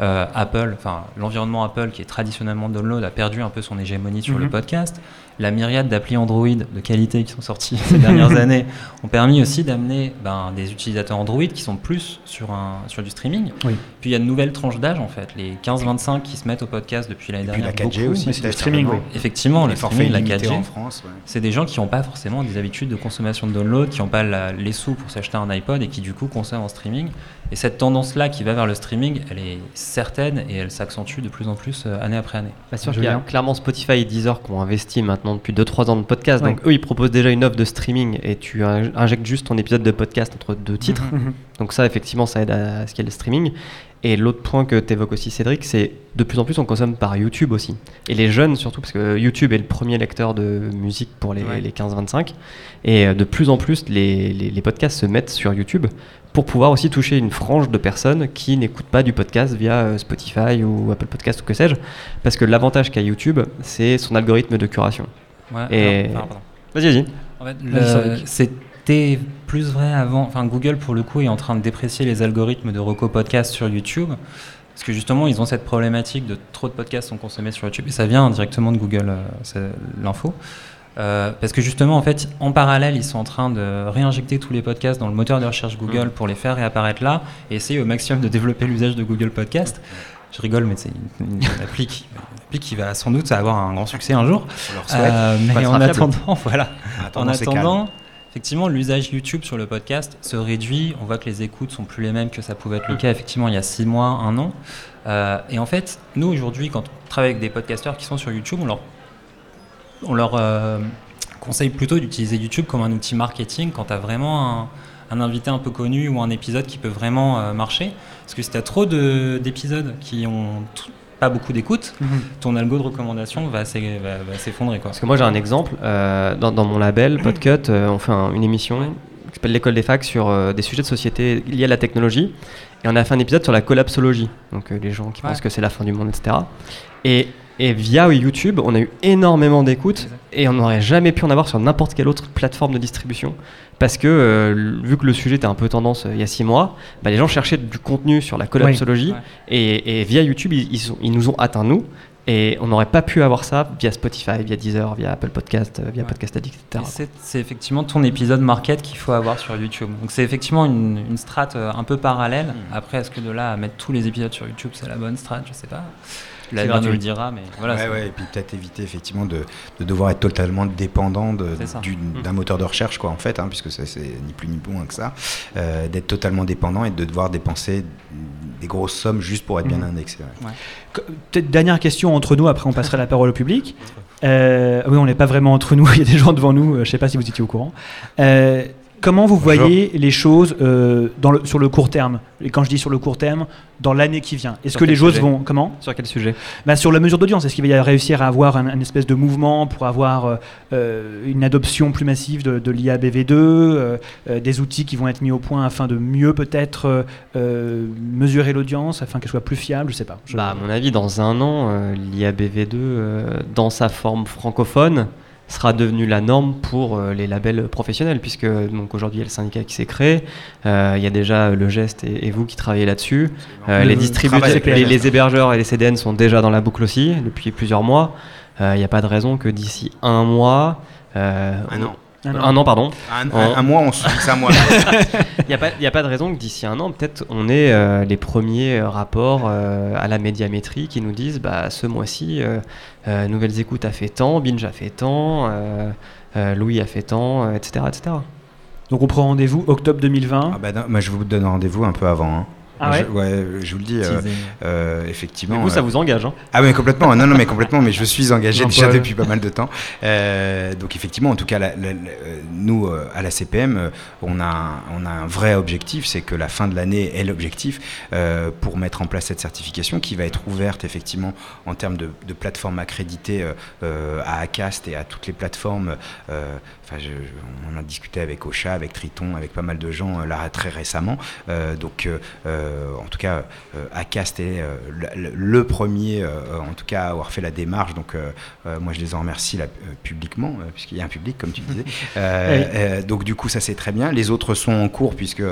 Euh, Apple, enfin l'environnement Apple qui est traditionnellement download a perdu un peu son hégémonie sur le
Mhm.
podcast. La myriade d'applis Android de qualité qui sont sorties ces dernières années ont permis aussi d'amener ben, des utilisateurs Android qui sont plus sur, un, sur du streaming.
Oui.
Puis il y a de nouvelles tranches d'âge en fait, les 15-25 qui se mettent au podcast depuis l'année dernière.
la 4G
beaucoup.
aussi,
mais c'est du streaming,
certainement.
Effectivement,
Les
le streaming, la
illimités
4G.
en France. ouais.
C'est des gens qui n'ont pas forcément des habitudes de consommation de download, qui n'ont pas la- les sous pour s'acheter un iPod et qui du coup consomment en streaming. Et cette tendance-là qui va vers le streaming, elle est certaine et elle s'accentue de plus en plus euh, année après année.
Bah, sûr qu'il y a clairement Spotify et Deezer qui ont investi maintenant depuis 2-3 ans de podcast.
Ouais.
Donc eux, ils proposent déjà une offre de streaming et tu in- injectes juste ton épisode de podcast entre deux titres.
Mhm.
Donc ça, effectivement, ça aide à ce qu'il y ait le streaming. Et l'autre point que tu évoques aussi, Cédric, c'est de plus en plus on consomme par YouTube aussi. Et les jeunes surtout, parce que YouTube est le premier lecteur de musique pour les,
Ouais.
les 15-25. Et euh, de plus en plus, les, les- les podcasts se mettent sur YouTube pour pouvoir aussi toucher une frange de personnes qui n'écoutent pas du podcast via euh, Spotify ou Apple Podcast ou que sais-je. Parce que l'avantage qu'a YouTube, c'est son algorithme de curation.
Ouais,
Et-. Vas-y, vas-y.
En fait, le- c'était plus vrai avant. Enfin, Google, pour le coup, est en train de déprécier les algorithmes de reco podcast sur YouTube. Parce que justement, ils ont cette problématique de trop de podcasts sont consommés sur YouTube. Et ça vient directement de Google, euh, c'est l'info. Euh, parce que justement, en fait, en parallèle, ils sont en train de réinjecter tous les podcasts dans le moteur de recherche Google
Mm.
pour les faire réapparaître là et essayer au maximum de développer l'usage de Google Podcast. Je rigole, mais c'est une, une appli, qui, va sans doute avoir un grand succès un jour.
On leur souhaite.
Euh, mais en attendant, voilà.
En
En
attendant,
effectivement, l'usage YouTube sur le podcast se réduit. On voit que les écoutes sont plus les mêmes que ça pouvait être le cas effectivement il y a six mois, un an. Euh, et en fait, nous aujourd'hui, quand on travaille avec des podcasteurs qui sont sur YouTube, on leur, on leur euh, conseille plutôt d'utiliser YouTube comme un outil marketing quand tu as vraiment un, un invité un peu connu ou un épisode qui peut vraiment euh, marcher. Parce que si tu as trop de- d'épisodes qui ont pas beaucoup d'écoute,
Mhm.
ton algo de recommandation va s'effondrer.
Parce que moi j'ai un exemple, euh, dans, dans mon label Podcut, on fait un- une émission qui s'appelle l'école des facs sur des sujets de société liés à la technologie. Et on a fait un épisode sur la collapsologie, donc les gens qui
Ouais.
pensent que c'est la fin du monde, etc. Et, et via YouTube, on a eu énormément d'écoutes et on n'aurait jamais pu en avoir sur n'importe quelle autre plateforme de distribution. Parce que, euh, vu que le sujet était un peu tendance euh, il y a six mois, bah, les gens cherchaient du contenu sur la collapsologie.
Ouais.
Et, et via YouTube, ils, ils sont- ils nous ont atteint, nous. Et on n'aurait pas pu avoir ça via Spotify, via Deezer, via Apple Podcast, euh, via
Ouais.
Podcast Addict,
Et
etc.
C'est c'est effectivement ton épisode market qu'il faut avoir sur YouTube. Donc c'est effectivement une, une strat euh, un peu parallèle. Après, est-ce que de là à mettre tous les épisodes sur YouTube, c'est la bonne strat Je sais pas. L'avenir nous le dira, mais voilà.
ouais, ouais, et puis peut-être éviter effectivement de, de devoir être totalement dépendant d'une- d'un moteur de recherche, quoi, en fait, hein, puisque ça, c'est ni plus ni moins que ça, euh, d'être totalement dépendant et de devoir dépenser des grosses sommes juste pour être bien
Mhm.
indexé. ouais.
Peut-être dernière question entre nous, après on passera la parole au public. Euh, oui, on n'est pas vraiment entre nous, il y a des gens devant nous, euh, je ne sais pas si vous étiez au courant. Euh, comment vous
Bonjour.
voyez les choses euh, dans le- sur le court terme? Et quand je dis sur le court terme, dans l'année qui vient. Est-ce que les choses vont... Comment?
Sur quel sujet?
Bah, Sur la mesure d'audience, est-ce qu'il va y réussir à avoir un, un espèce de mouvement pour avoir euh, euh, une adoption plus massive de, de l'IA BV2, euh, euh, des outils qui vont être mis au point afin de mieux peut-être mesurer l'audience, afin qu'elle soit plus fiable? Je sais pas. Je-
Bah, à mon avis, dans un an, euh, l'IABV2, euh, dans sa forme francophone, sera devenu la norme pour euh, les labels professionnels, puisque donc aujourd'hui il y a le syndicat qui s'est créé, euh, il y a déjà le geste et, et vous qui travaillez là-dessus. Euh,
Le
les distributeurs,
les
les,
RS.
les hébergeurs et les CDN sont déjà dans la boucle aussi depuis plusieurs mois. Euh, Il n'y a pas de raison que d'ici un mois, euh,
Un an.
Ah
un an pardon,
Un,
En-
un- un mois, on se fixe un mois.
il n'y a, pas- il y a pas de raison que d'ici un an, peut-être, on ait euh, les premiers euh, rapports euh, à la médiamétrie qui nous disent bah, ce mois-ci, euh, euh, Nouvelles Écoutes a fait tant, Binge a fait tant, euh, euh, Louis a fait tant, euh, etc., etc.
Donc on prend rendez-vous octobre 2020.
Ah bah non, moi, je vous donne rendez-vous un peu avant. hein.
Ah ouais
je, ouais, je vous le dis, euh, euh, effectivement.
Mais vous, ça
euh,
vous engage. Hein
Ah mais complètement, non non mais complètement, mais je suis engagé
Non,
déjà depuis pas mal de temps. Euh, donc effectivement, en tout cas, la- la- la- euh, nous euh, à la CPM, on a un, on a un vrai objectif, c'est que la fin de l'année est l'objectif euh, pour mettre en place cette certification qui va être ouverte effectivement en termes de, de plateformes accréditées à Acast et à toutes les plateformes. Enfin, je- on en a discuté avec Ocha, avec Triton, avec pas mal de gens euh, là très récemment. Euh, donc, euh, en tout cas, Acast est le, le premier, en tout cas, à avoir fait la démarche. Donc, moi, je les en remercie là, publiquement, puisqu'il y a un public, comme tu disais.
Oui.
donc, du coup, ça c'est très bien. Les autres sont en cours, puisque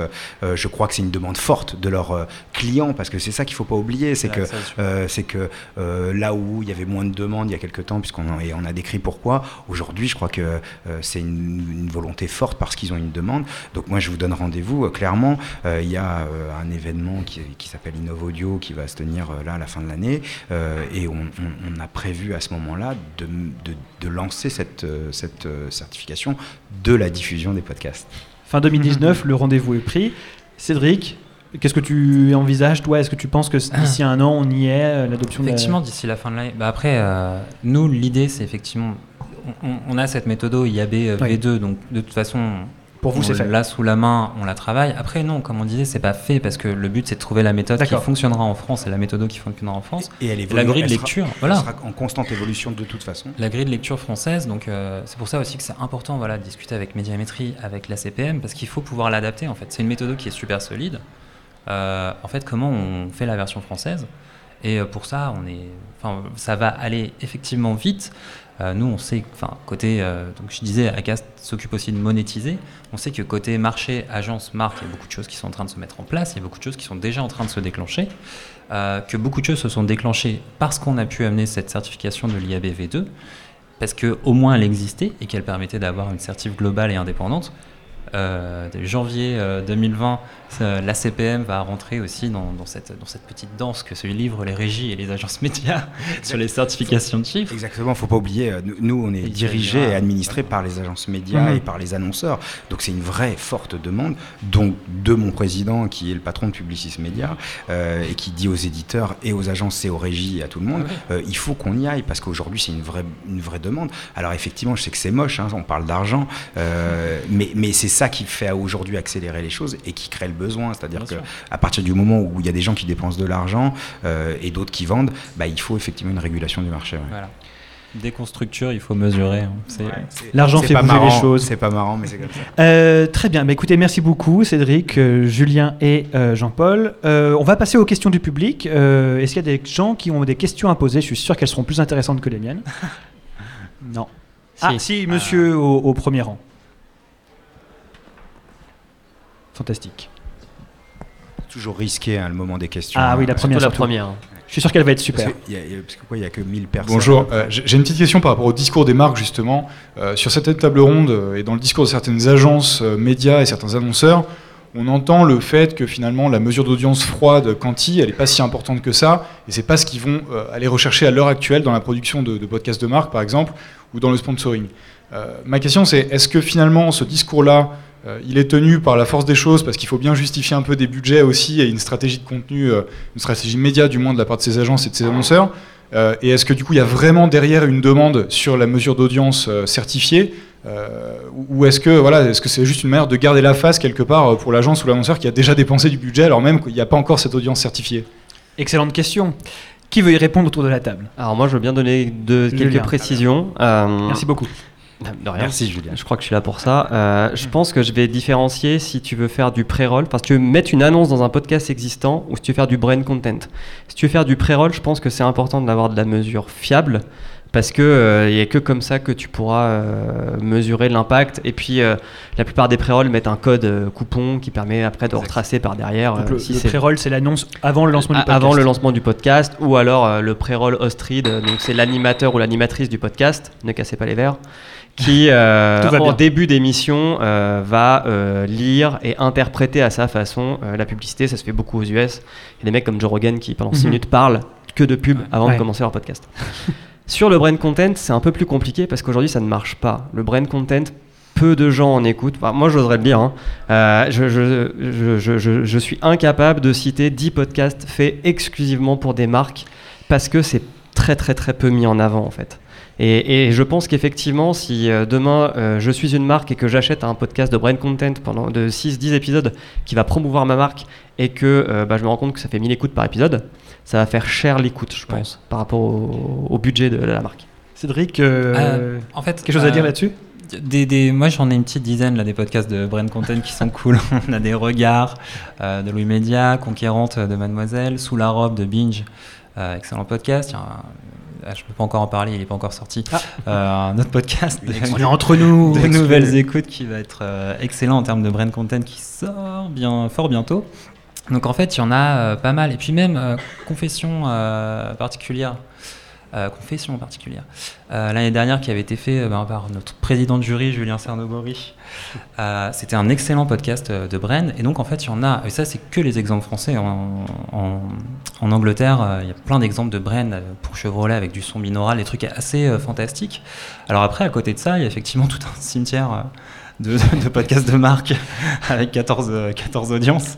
je crois que c'est une demande forte de leurs clients, parce que c'est ça qu'il faut pas oublier, c'est que
je-
euh, c'est que là où il y avait moins de demandes il y a quelques temps, puisqu'on et on a décrit pourquoi, aujourd'hui je crois que c'est une, une volonté forte parce qu'ils ont une demande. Donc moi je vous donne rendez-vous. euh, clairement, euh, il y a euh, un événement qui, qui s'appelle Innov Audio qui va se tenir euh, là à la fin de l'année euh, et on, on- on a prévu à ce moment-là de, de- de lancer cette, euh, cette euh, certification de la diffusion des podcasts.
Fin 2019, le rendez-vous est pris. Cédric, qu'est-ce que tu envisages, toi? Est-ce que tu penses que d'ici un an, on y est, l'adoption
Effectivement, d'ici la fin de l'année. Bah après, euh, nous, l'idée, c'est effectivement. On, a cette méthode IAB euh,
Oui.
V2, donc de toute façon,
Pour vous, c'est fait.
l'a sous la main, on la travaille. Après, non, comme on disait, c'est pas fait parce que le but, c'est de trouver la méthode qui fonctionnera en France et la méthode qui fonctionnera en France.
Et elle
La
évolue-
grille de
sera-
lecture,
elle
voilà.
sera en constante évolution de toute façon.
La grille de lecture française, donc euh, c'est pour ça aussi que c'est important voilà, de discuter avec Médiamétrie, avec la CPM, parce qu'il faut pouvoir l'adapter en fait. C'est une méthode qui est super solide. Euh, en fait, comment on fait la version française? Et pour ça, on est, enfin, ça va aller effectivement vite. Euh, nous, on sait, enfin, côté, euh, donc je disais, Acast s'occupe aussi de monétiser. On sait que côté marché, agence, marque, il y a beaucoup de choses qui sont en train de se mettre en place. Il y a beaucoup de choses qui sont déjà en train de se déclencher. Euh, que beaucoup de choses se sont déclenchées parce qu'on a pu amener cette certification de l'IAB V2 parce que au moins elle existait et qu'elle permettait d'avoir une certif globale et indépendante. Euh, de janvier euh, 2020, ça, la CPM va rentrer aussi dans, dans cette, dans cette petite danse que se livrent les régies et les agences médias sur les certifications de chiffres.
Exactement, faut pas oublier, euh, nous- on est dirigé et administré par les agences médias
Mhm.
et par les annonceurs. Donc c'est une vraie forte demande, donc de mon président qui est le patron de Publicis Média euh, et qui dit aux éditeurs et aux agences et aux régies et à tout le monde, euh, il faut qu'on y aille parce qu'aujourd'hui c'est une vraie, une vraie demande. Alors effectivement, je sais que c'est moche, hein, on parle d'argent, euh, mais, mais c'est ça qui fait aujourd'hui accélérer les choses et qui crée le besoin. C'est-à-dire
Bien
que
sûr.
à partir du moment où il y a des gens qui dépensent de l'argent euh, et d'autres qui vendent, bah, il faut effectivement une régulation du marché. ouais.
Voilà. Dès qu'on structure, il faut mesurer. hein. C'est-
L'argent
C'est
fait
pas
bouger les choses.
C'est pas marrant, mais c'est comme ça.
Euh, très bien, bah, écoutez, merci beaucoup Cédric, euh, Julien et euh, Jean-Paul. Euh, on va passer aux questions du public. Euh, Est-ce qu'il y a des gens qui ont des questions à poser? Je suis sûr qu'elles seront plus intéressantes que les miennes. non. Ah si, monsieur au, au premier rang. Fantastique.
Toujours risqué hein, le moment des questions.
Ah oui, la
Parce
première.
Surtout la première.
Je suis sûr qu'elle va être super.
Parce qu'il y a, parce que quoi, il y a que 1000 personnes.
Bonjour, euh, j'ai une petite question par rapport au discours des marques justement. Euh, sur certaines tables rondes euh, et dans le discours de certaines agences, euh, médias et certains annonceurs, on entend le fait que finalement la mesure d'audience froide quanti, elle n'est pas si importante que ça, et c'est pas ce qu'ils vont euh, aller rechercher à l'heure actuelle dans la production de, de podcasts de marque, par exemple, ou dans le sponsoring. Euh, ma question, c'est est-ce que finalement ce discours-là, euh, il est tenu par la force des choses parce qu'il faut bien justifier un peu des budgets aussi et une stratégie de contenu, euh, une stratégie média du moins de la part de ces agences et de ces annonceurs euh, Et est-ce que du coup il y a vraiment derrière une demande sur la mesure d'audience euh, certifiée euh, ou est-ce que voilà, est-ce que c'est juste une manière de garder la face quelque part euh, pour l'agence ou l'annonceur qui a déjà dépensé du budget alors même qu'il n'y a pas encore cette audience certifiée?
Excellente question. Qui veut y répondre autour de la table?
Alors moi, je veux bien donner de,
Julien.
quelques précisions. Euh,
Merci beaucoup.
De rien.
Merci Julien.
Je crois que je suis là pour ça. Euh, je pense que je vais différencier si tu veux faire du pré-roll, parce que tu veux mettre une annonce dans un podcast existant ou si tu veux faire du brain content. Si tu veux faire du pré-roll, je pense que c'est important d'avoir de la mesure fiable. Parce que il n'y a que comme ça que tu pourras euh, mesurer l'impact. Et puis euh, la plupart des pré-rolls mettent un code euh, coupon qui permet après de retracer par derrière.
Donc
euh,
le,
si
le
c'est-
pré-roll, c'est l'annonce avant le lancement du podcast.
Avant le lancement du podcast, ou alors euh, le pré-roll host read, euh, donc c'est l'animateur ou l'animatrice du podcast, ne cassez pas les verres, qui euh, en début d'émission euh, va euh, lire et interpréter à sa façon euh, la publicité. Ça se fait beaucoup aux US. Il y a des mecs comme Joe Rogan qui pendant 6
Mhm.
minutes parlent que de pub avant
Ouais.
de commencer leur podcast. Sur le brain content, c'est un peu plus compliqué parce qu'aujourd'hui ça ne marche pas. Le brain content, peu de gens en écoutent. Enfin, moi j'oserais le dire. hein. Euh, je, je- je- je- je- je suis incapable de citer 10 podcasts faits exclusivement pour des marques parce que c'est très très très peu mis en avant en fait. Et, et je pense qu'effectivement, si euh, demain euh, je suis une marque et que j'achète un podcast de brain content pendant de 6-10 épisodes qui va promouvoir ma marque et que euh, bah, je me rends compte que ça fait 1000 écoutes par épisode, ça va faire cher l'écoute, je pense, par rapport au, au budget de la marque.
Cédric, euh,
Euh, en fait,
quelque chose à dire là-dessus?
Des, des- moi j'en ai une petite dizaine là des podcasts de Brain Content qui sont cool. On a des regards euh, de Louis Média, Conquérante de Mademoiselle, Sous la robe de Binge, euh, excellent podcast. Il y a un- je peux pas encore en parler, il est pas encore sorti.
Ah.
Euh, un autre podcast de,
On est entre nous.
de nouvelles écoutes qui va être euh, excellent en termes de Brain Content qui sort bien fort bientôt. Donc en fait il y en a euh, pas mal et puis même confession particulière. Euh, confession particulière. Euh, L'année dernière, qui avait été fait euh, ben, par notre président de jury, Julien Cernobori. Euh, C'était un excellent podcast de Bren. Et donc, en fait, il y en a, et ça, c'est que les exemples français. En, Angleterre, il y a plein d'exemples de Bren pour Chevrolet avec du son binaural, des trucs assez fantastiques. Alors, après, à côté de ça, il y a effectivement tout un cimetière. de, podcasts de marque avec 14, euh, 14 audiences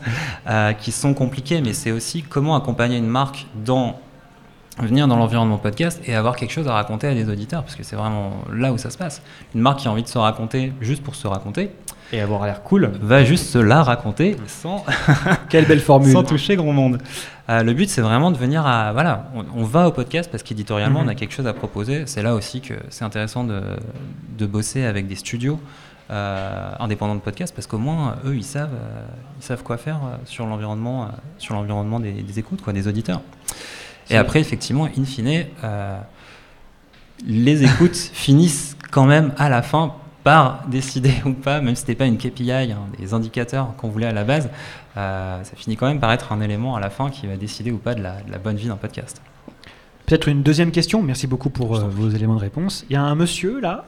qui sont compliqués, mais c'est aussi comment accompagner une marque dans venir dans l'environnement podcast et avoir quelque chose à raconter à des auditeurs, parce que c'est vraiment là où ça se passe. Une marque qui a envie de se raconter juste pour se raconter,
Et avoir l'air cool.
va juste se la raconter sans,
Quelle belle formule.
sans toucher grand monde. Euh, le but, c'est vraiment de venir à... Voilà, on, on va au podcast parce qu'éditorialement,
Mhm.
on a quelque chose à proposer. C'est là aussi que c'est intéressant de, de bosser avec des studios euh, indépendants de podcast, parce qu'au moins, eux, ils savent, euh, ils savent quoi faire sur l'environnement, sur l'environnement des, des écoutes, quoi, des auditeurs. Et après, effectivement, in fine, euh, les écoutes finissent quand même à la fin par décider ou pas, même si c'était pas une KPI, hein, des indicateurs qu'on voulait à la base, euh, ça finit quand même par être un élément à la fin qui va décider ou pas de la, de la bonne vie d'un podcast.
Peut-être une deuxième question. Merci beaucoup pour euh, vos éléments de réponse. Il y a un monsieur là.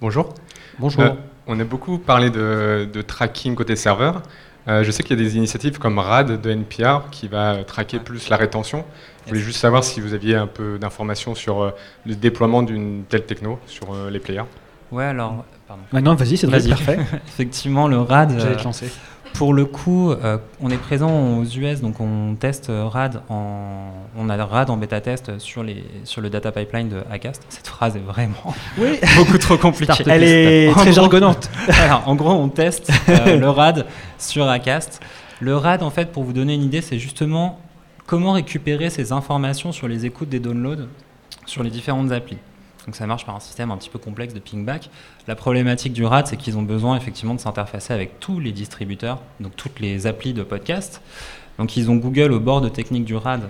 Bonjour.
Bonjour.
Euh, on a beaucoup parlé de, de tracking côté serveur. Euh, je sais qu'il y a des initiatives comme RAD de NPR qui va euh, traquer plus la rétention. Je voulais juste savoir si vous aviez un peu d'informations sur euh, le déploiement d'une telle techno sur euh, les players.
Ouais, alors, pardon.
Maintenant, vas-y, c'est
Vas-y.
parfait.
Effectivement, le RAD,
J'allais te lancer.
Pour le coup, euh, on est présent aux US, donc on teste euh, RAD en, on a RAD en bêta test sur les sur le data pipeline de Acast. Cette phrase est vraiment
Oui.
beaucoup trop compliquée.
Elle est
En
très
gros-
jargonnante.
Alors, en gros, on teste euh, le RAD sur Acast. Le RAD, en fait, pour vous donner une idée, c'est justement comment récupérer ces informations sur les écoutes des downloads sur les différentes applis. Donc ça marche par un système un petit peu complexe de pingback. La problématique du RAD, c'est qu'ils ont besoin effectivement de s'interfacer avec tous les distributeurs, donc toutes les applis de podcast. Donc ils ont Google au bord de technique du RAD,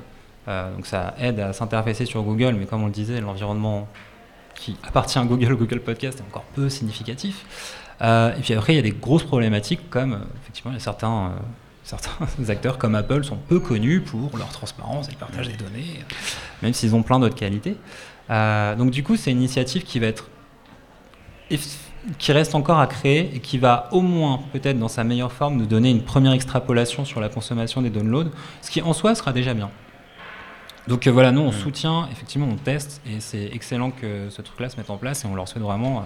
euh, donc ça aide à s'interfacer sur Google, mais comme on le disait, l'environnement qui appartient à Google, Google Podcast, est encore peu significatif. Euh, et puis après, il y a des grosses problématiques comme, euh, effectivement, certains, certains acteurs comme Apple sont peu connus pour leur transparence et le partage des données, même s'ils ont plein d'autres qualités. Euh, donc du coup, c'est une initiative qui va être eff- qui reste encore à créer et qui va au moins, peut-être dans sa meilleure forme, nous donner une première extrapolation sur la consommation des downloads, ce qui en soi sera déjà bien. Donc euh, voilà, nous on soutient, effectivement on teste et c'est excellent que ce truc-là se mette en place et on leur souhaite vraiment euh,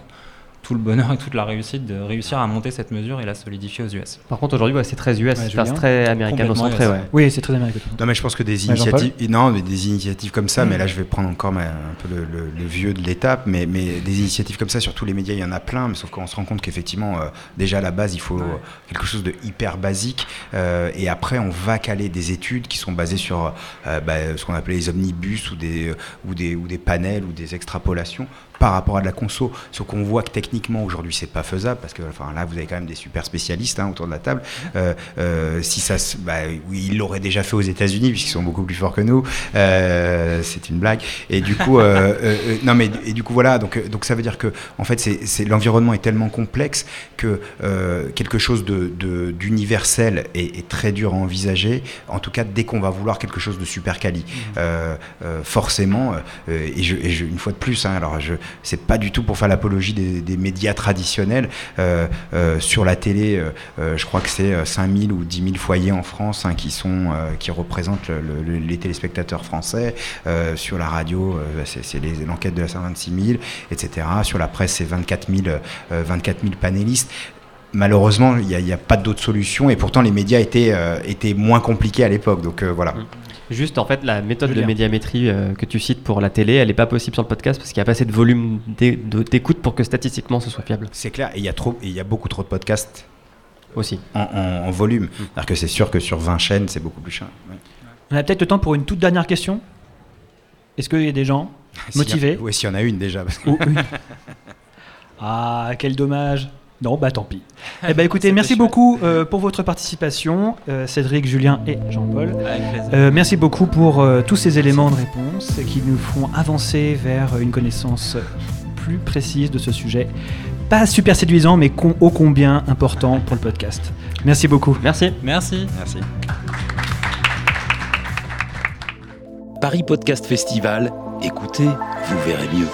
tout le bonheur et toute la réussite de réussir à monter cette mesure et la solidifier aux US.
Par contre, aujourd'hui, ouais, c'est très US,
Ouais,
c'est très américano-centré. Ouais.
Oui, c'est très américain.
Non, mais je pense que des initiatives, non, mais des initiatives comme ça, mais là je vais prendre encore ma- un peu le, le- le vieux de l'étape, mais, mais des initiatives comme ça sur tous les médias, il y en a plein, mais sauf qu'on se rend compte qu'effectivement, euh, déjà à la base, il faut euh, quelque chose de hyper basique, euh, et après on va caler des études qui sont basées sur euh, bah, ce qu'on appelait les omnibus ou des, ou, des, ou des panels ou des extrapolations par rapport à de la conso. Ce qu'on voit que techniquement aujourd'hui c'est pas faisable parce que enfin là vous avez quand même des super spécialistes hein, autour de la table. Euh, euh, si ça, se- bah, oui, ils l'auraient déjà fait aux États-Unis puisqu'ils sont beaucoup plus forts que nous. Euh, c'est une blague. Et du coup, non mais et du coup voilà. Donc donc ça veut dire que en fait c'est l'environnement est tellement complexe que quelque chose de d'universel est, est très dur à envisager. En tout cas dès qu'on va vouloir quelque chose de super quali, euh, forcément. et, je, et je- une fois de plus, hein, alors je c'est pas du tout pour faire l'apologie des, des médias traditionnels. Euh, euh, sur la télé, euh, je crois que c'est euh, 5000 ou 10 000 foyers en France hein, qui, sont, qui représentent le- le- les téléspectateurs français. Sur la radio, euh, c'est l'enquête de la 126 000, etc. Sur la presse, c'est 24 000, euh, 24 000 panélistes. Malheureusement, il n'y a, pas d'autre solution et pourtant les médias étaient, moins compliqués à l'époque. Donc voilà.
Juste, en fait, la méthode
Julien.
de médiamétrie euh, que tu cites pour la télé, elle n'est pas possible sur le podcast parce qu'il n'y a pas assez de volume d'écoute pour que statistiquement ce soit fiable
C'est clair, et il y, a trop- et il y a beaucoup trop de podcasts
aussi.
en, en- en volume. Alors que c'est sûr que sur 20 chaînes, c'est beaucoup plus cher. Ouais.
On a peut-être le temps pour une toute dernière question. Est-ce qu'il y a des gens Motivé.
Oui, s'il y en a une déjà. parce que-
ou une Ah, quel dommage. Non, bah tant pis. Eh ben écoutez, merci beaucoup euh, pour votre participation, euh, Cédric, Julien et Jean-Paul. Euh, merci beaucoup pour euh, tous ces éléments de réponse qui nous font avancer vers une connaissance plus précise de ce sujet. Pas super séduisant, mais con- ô combien important pour le podcast. Merci beaucoup.
Merci.
Merci.
Merci.
Paris Podcast Festival, écoutez, vous verrez mieux.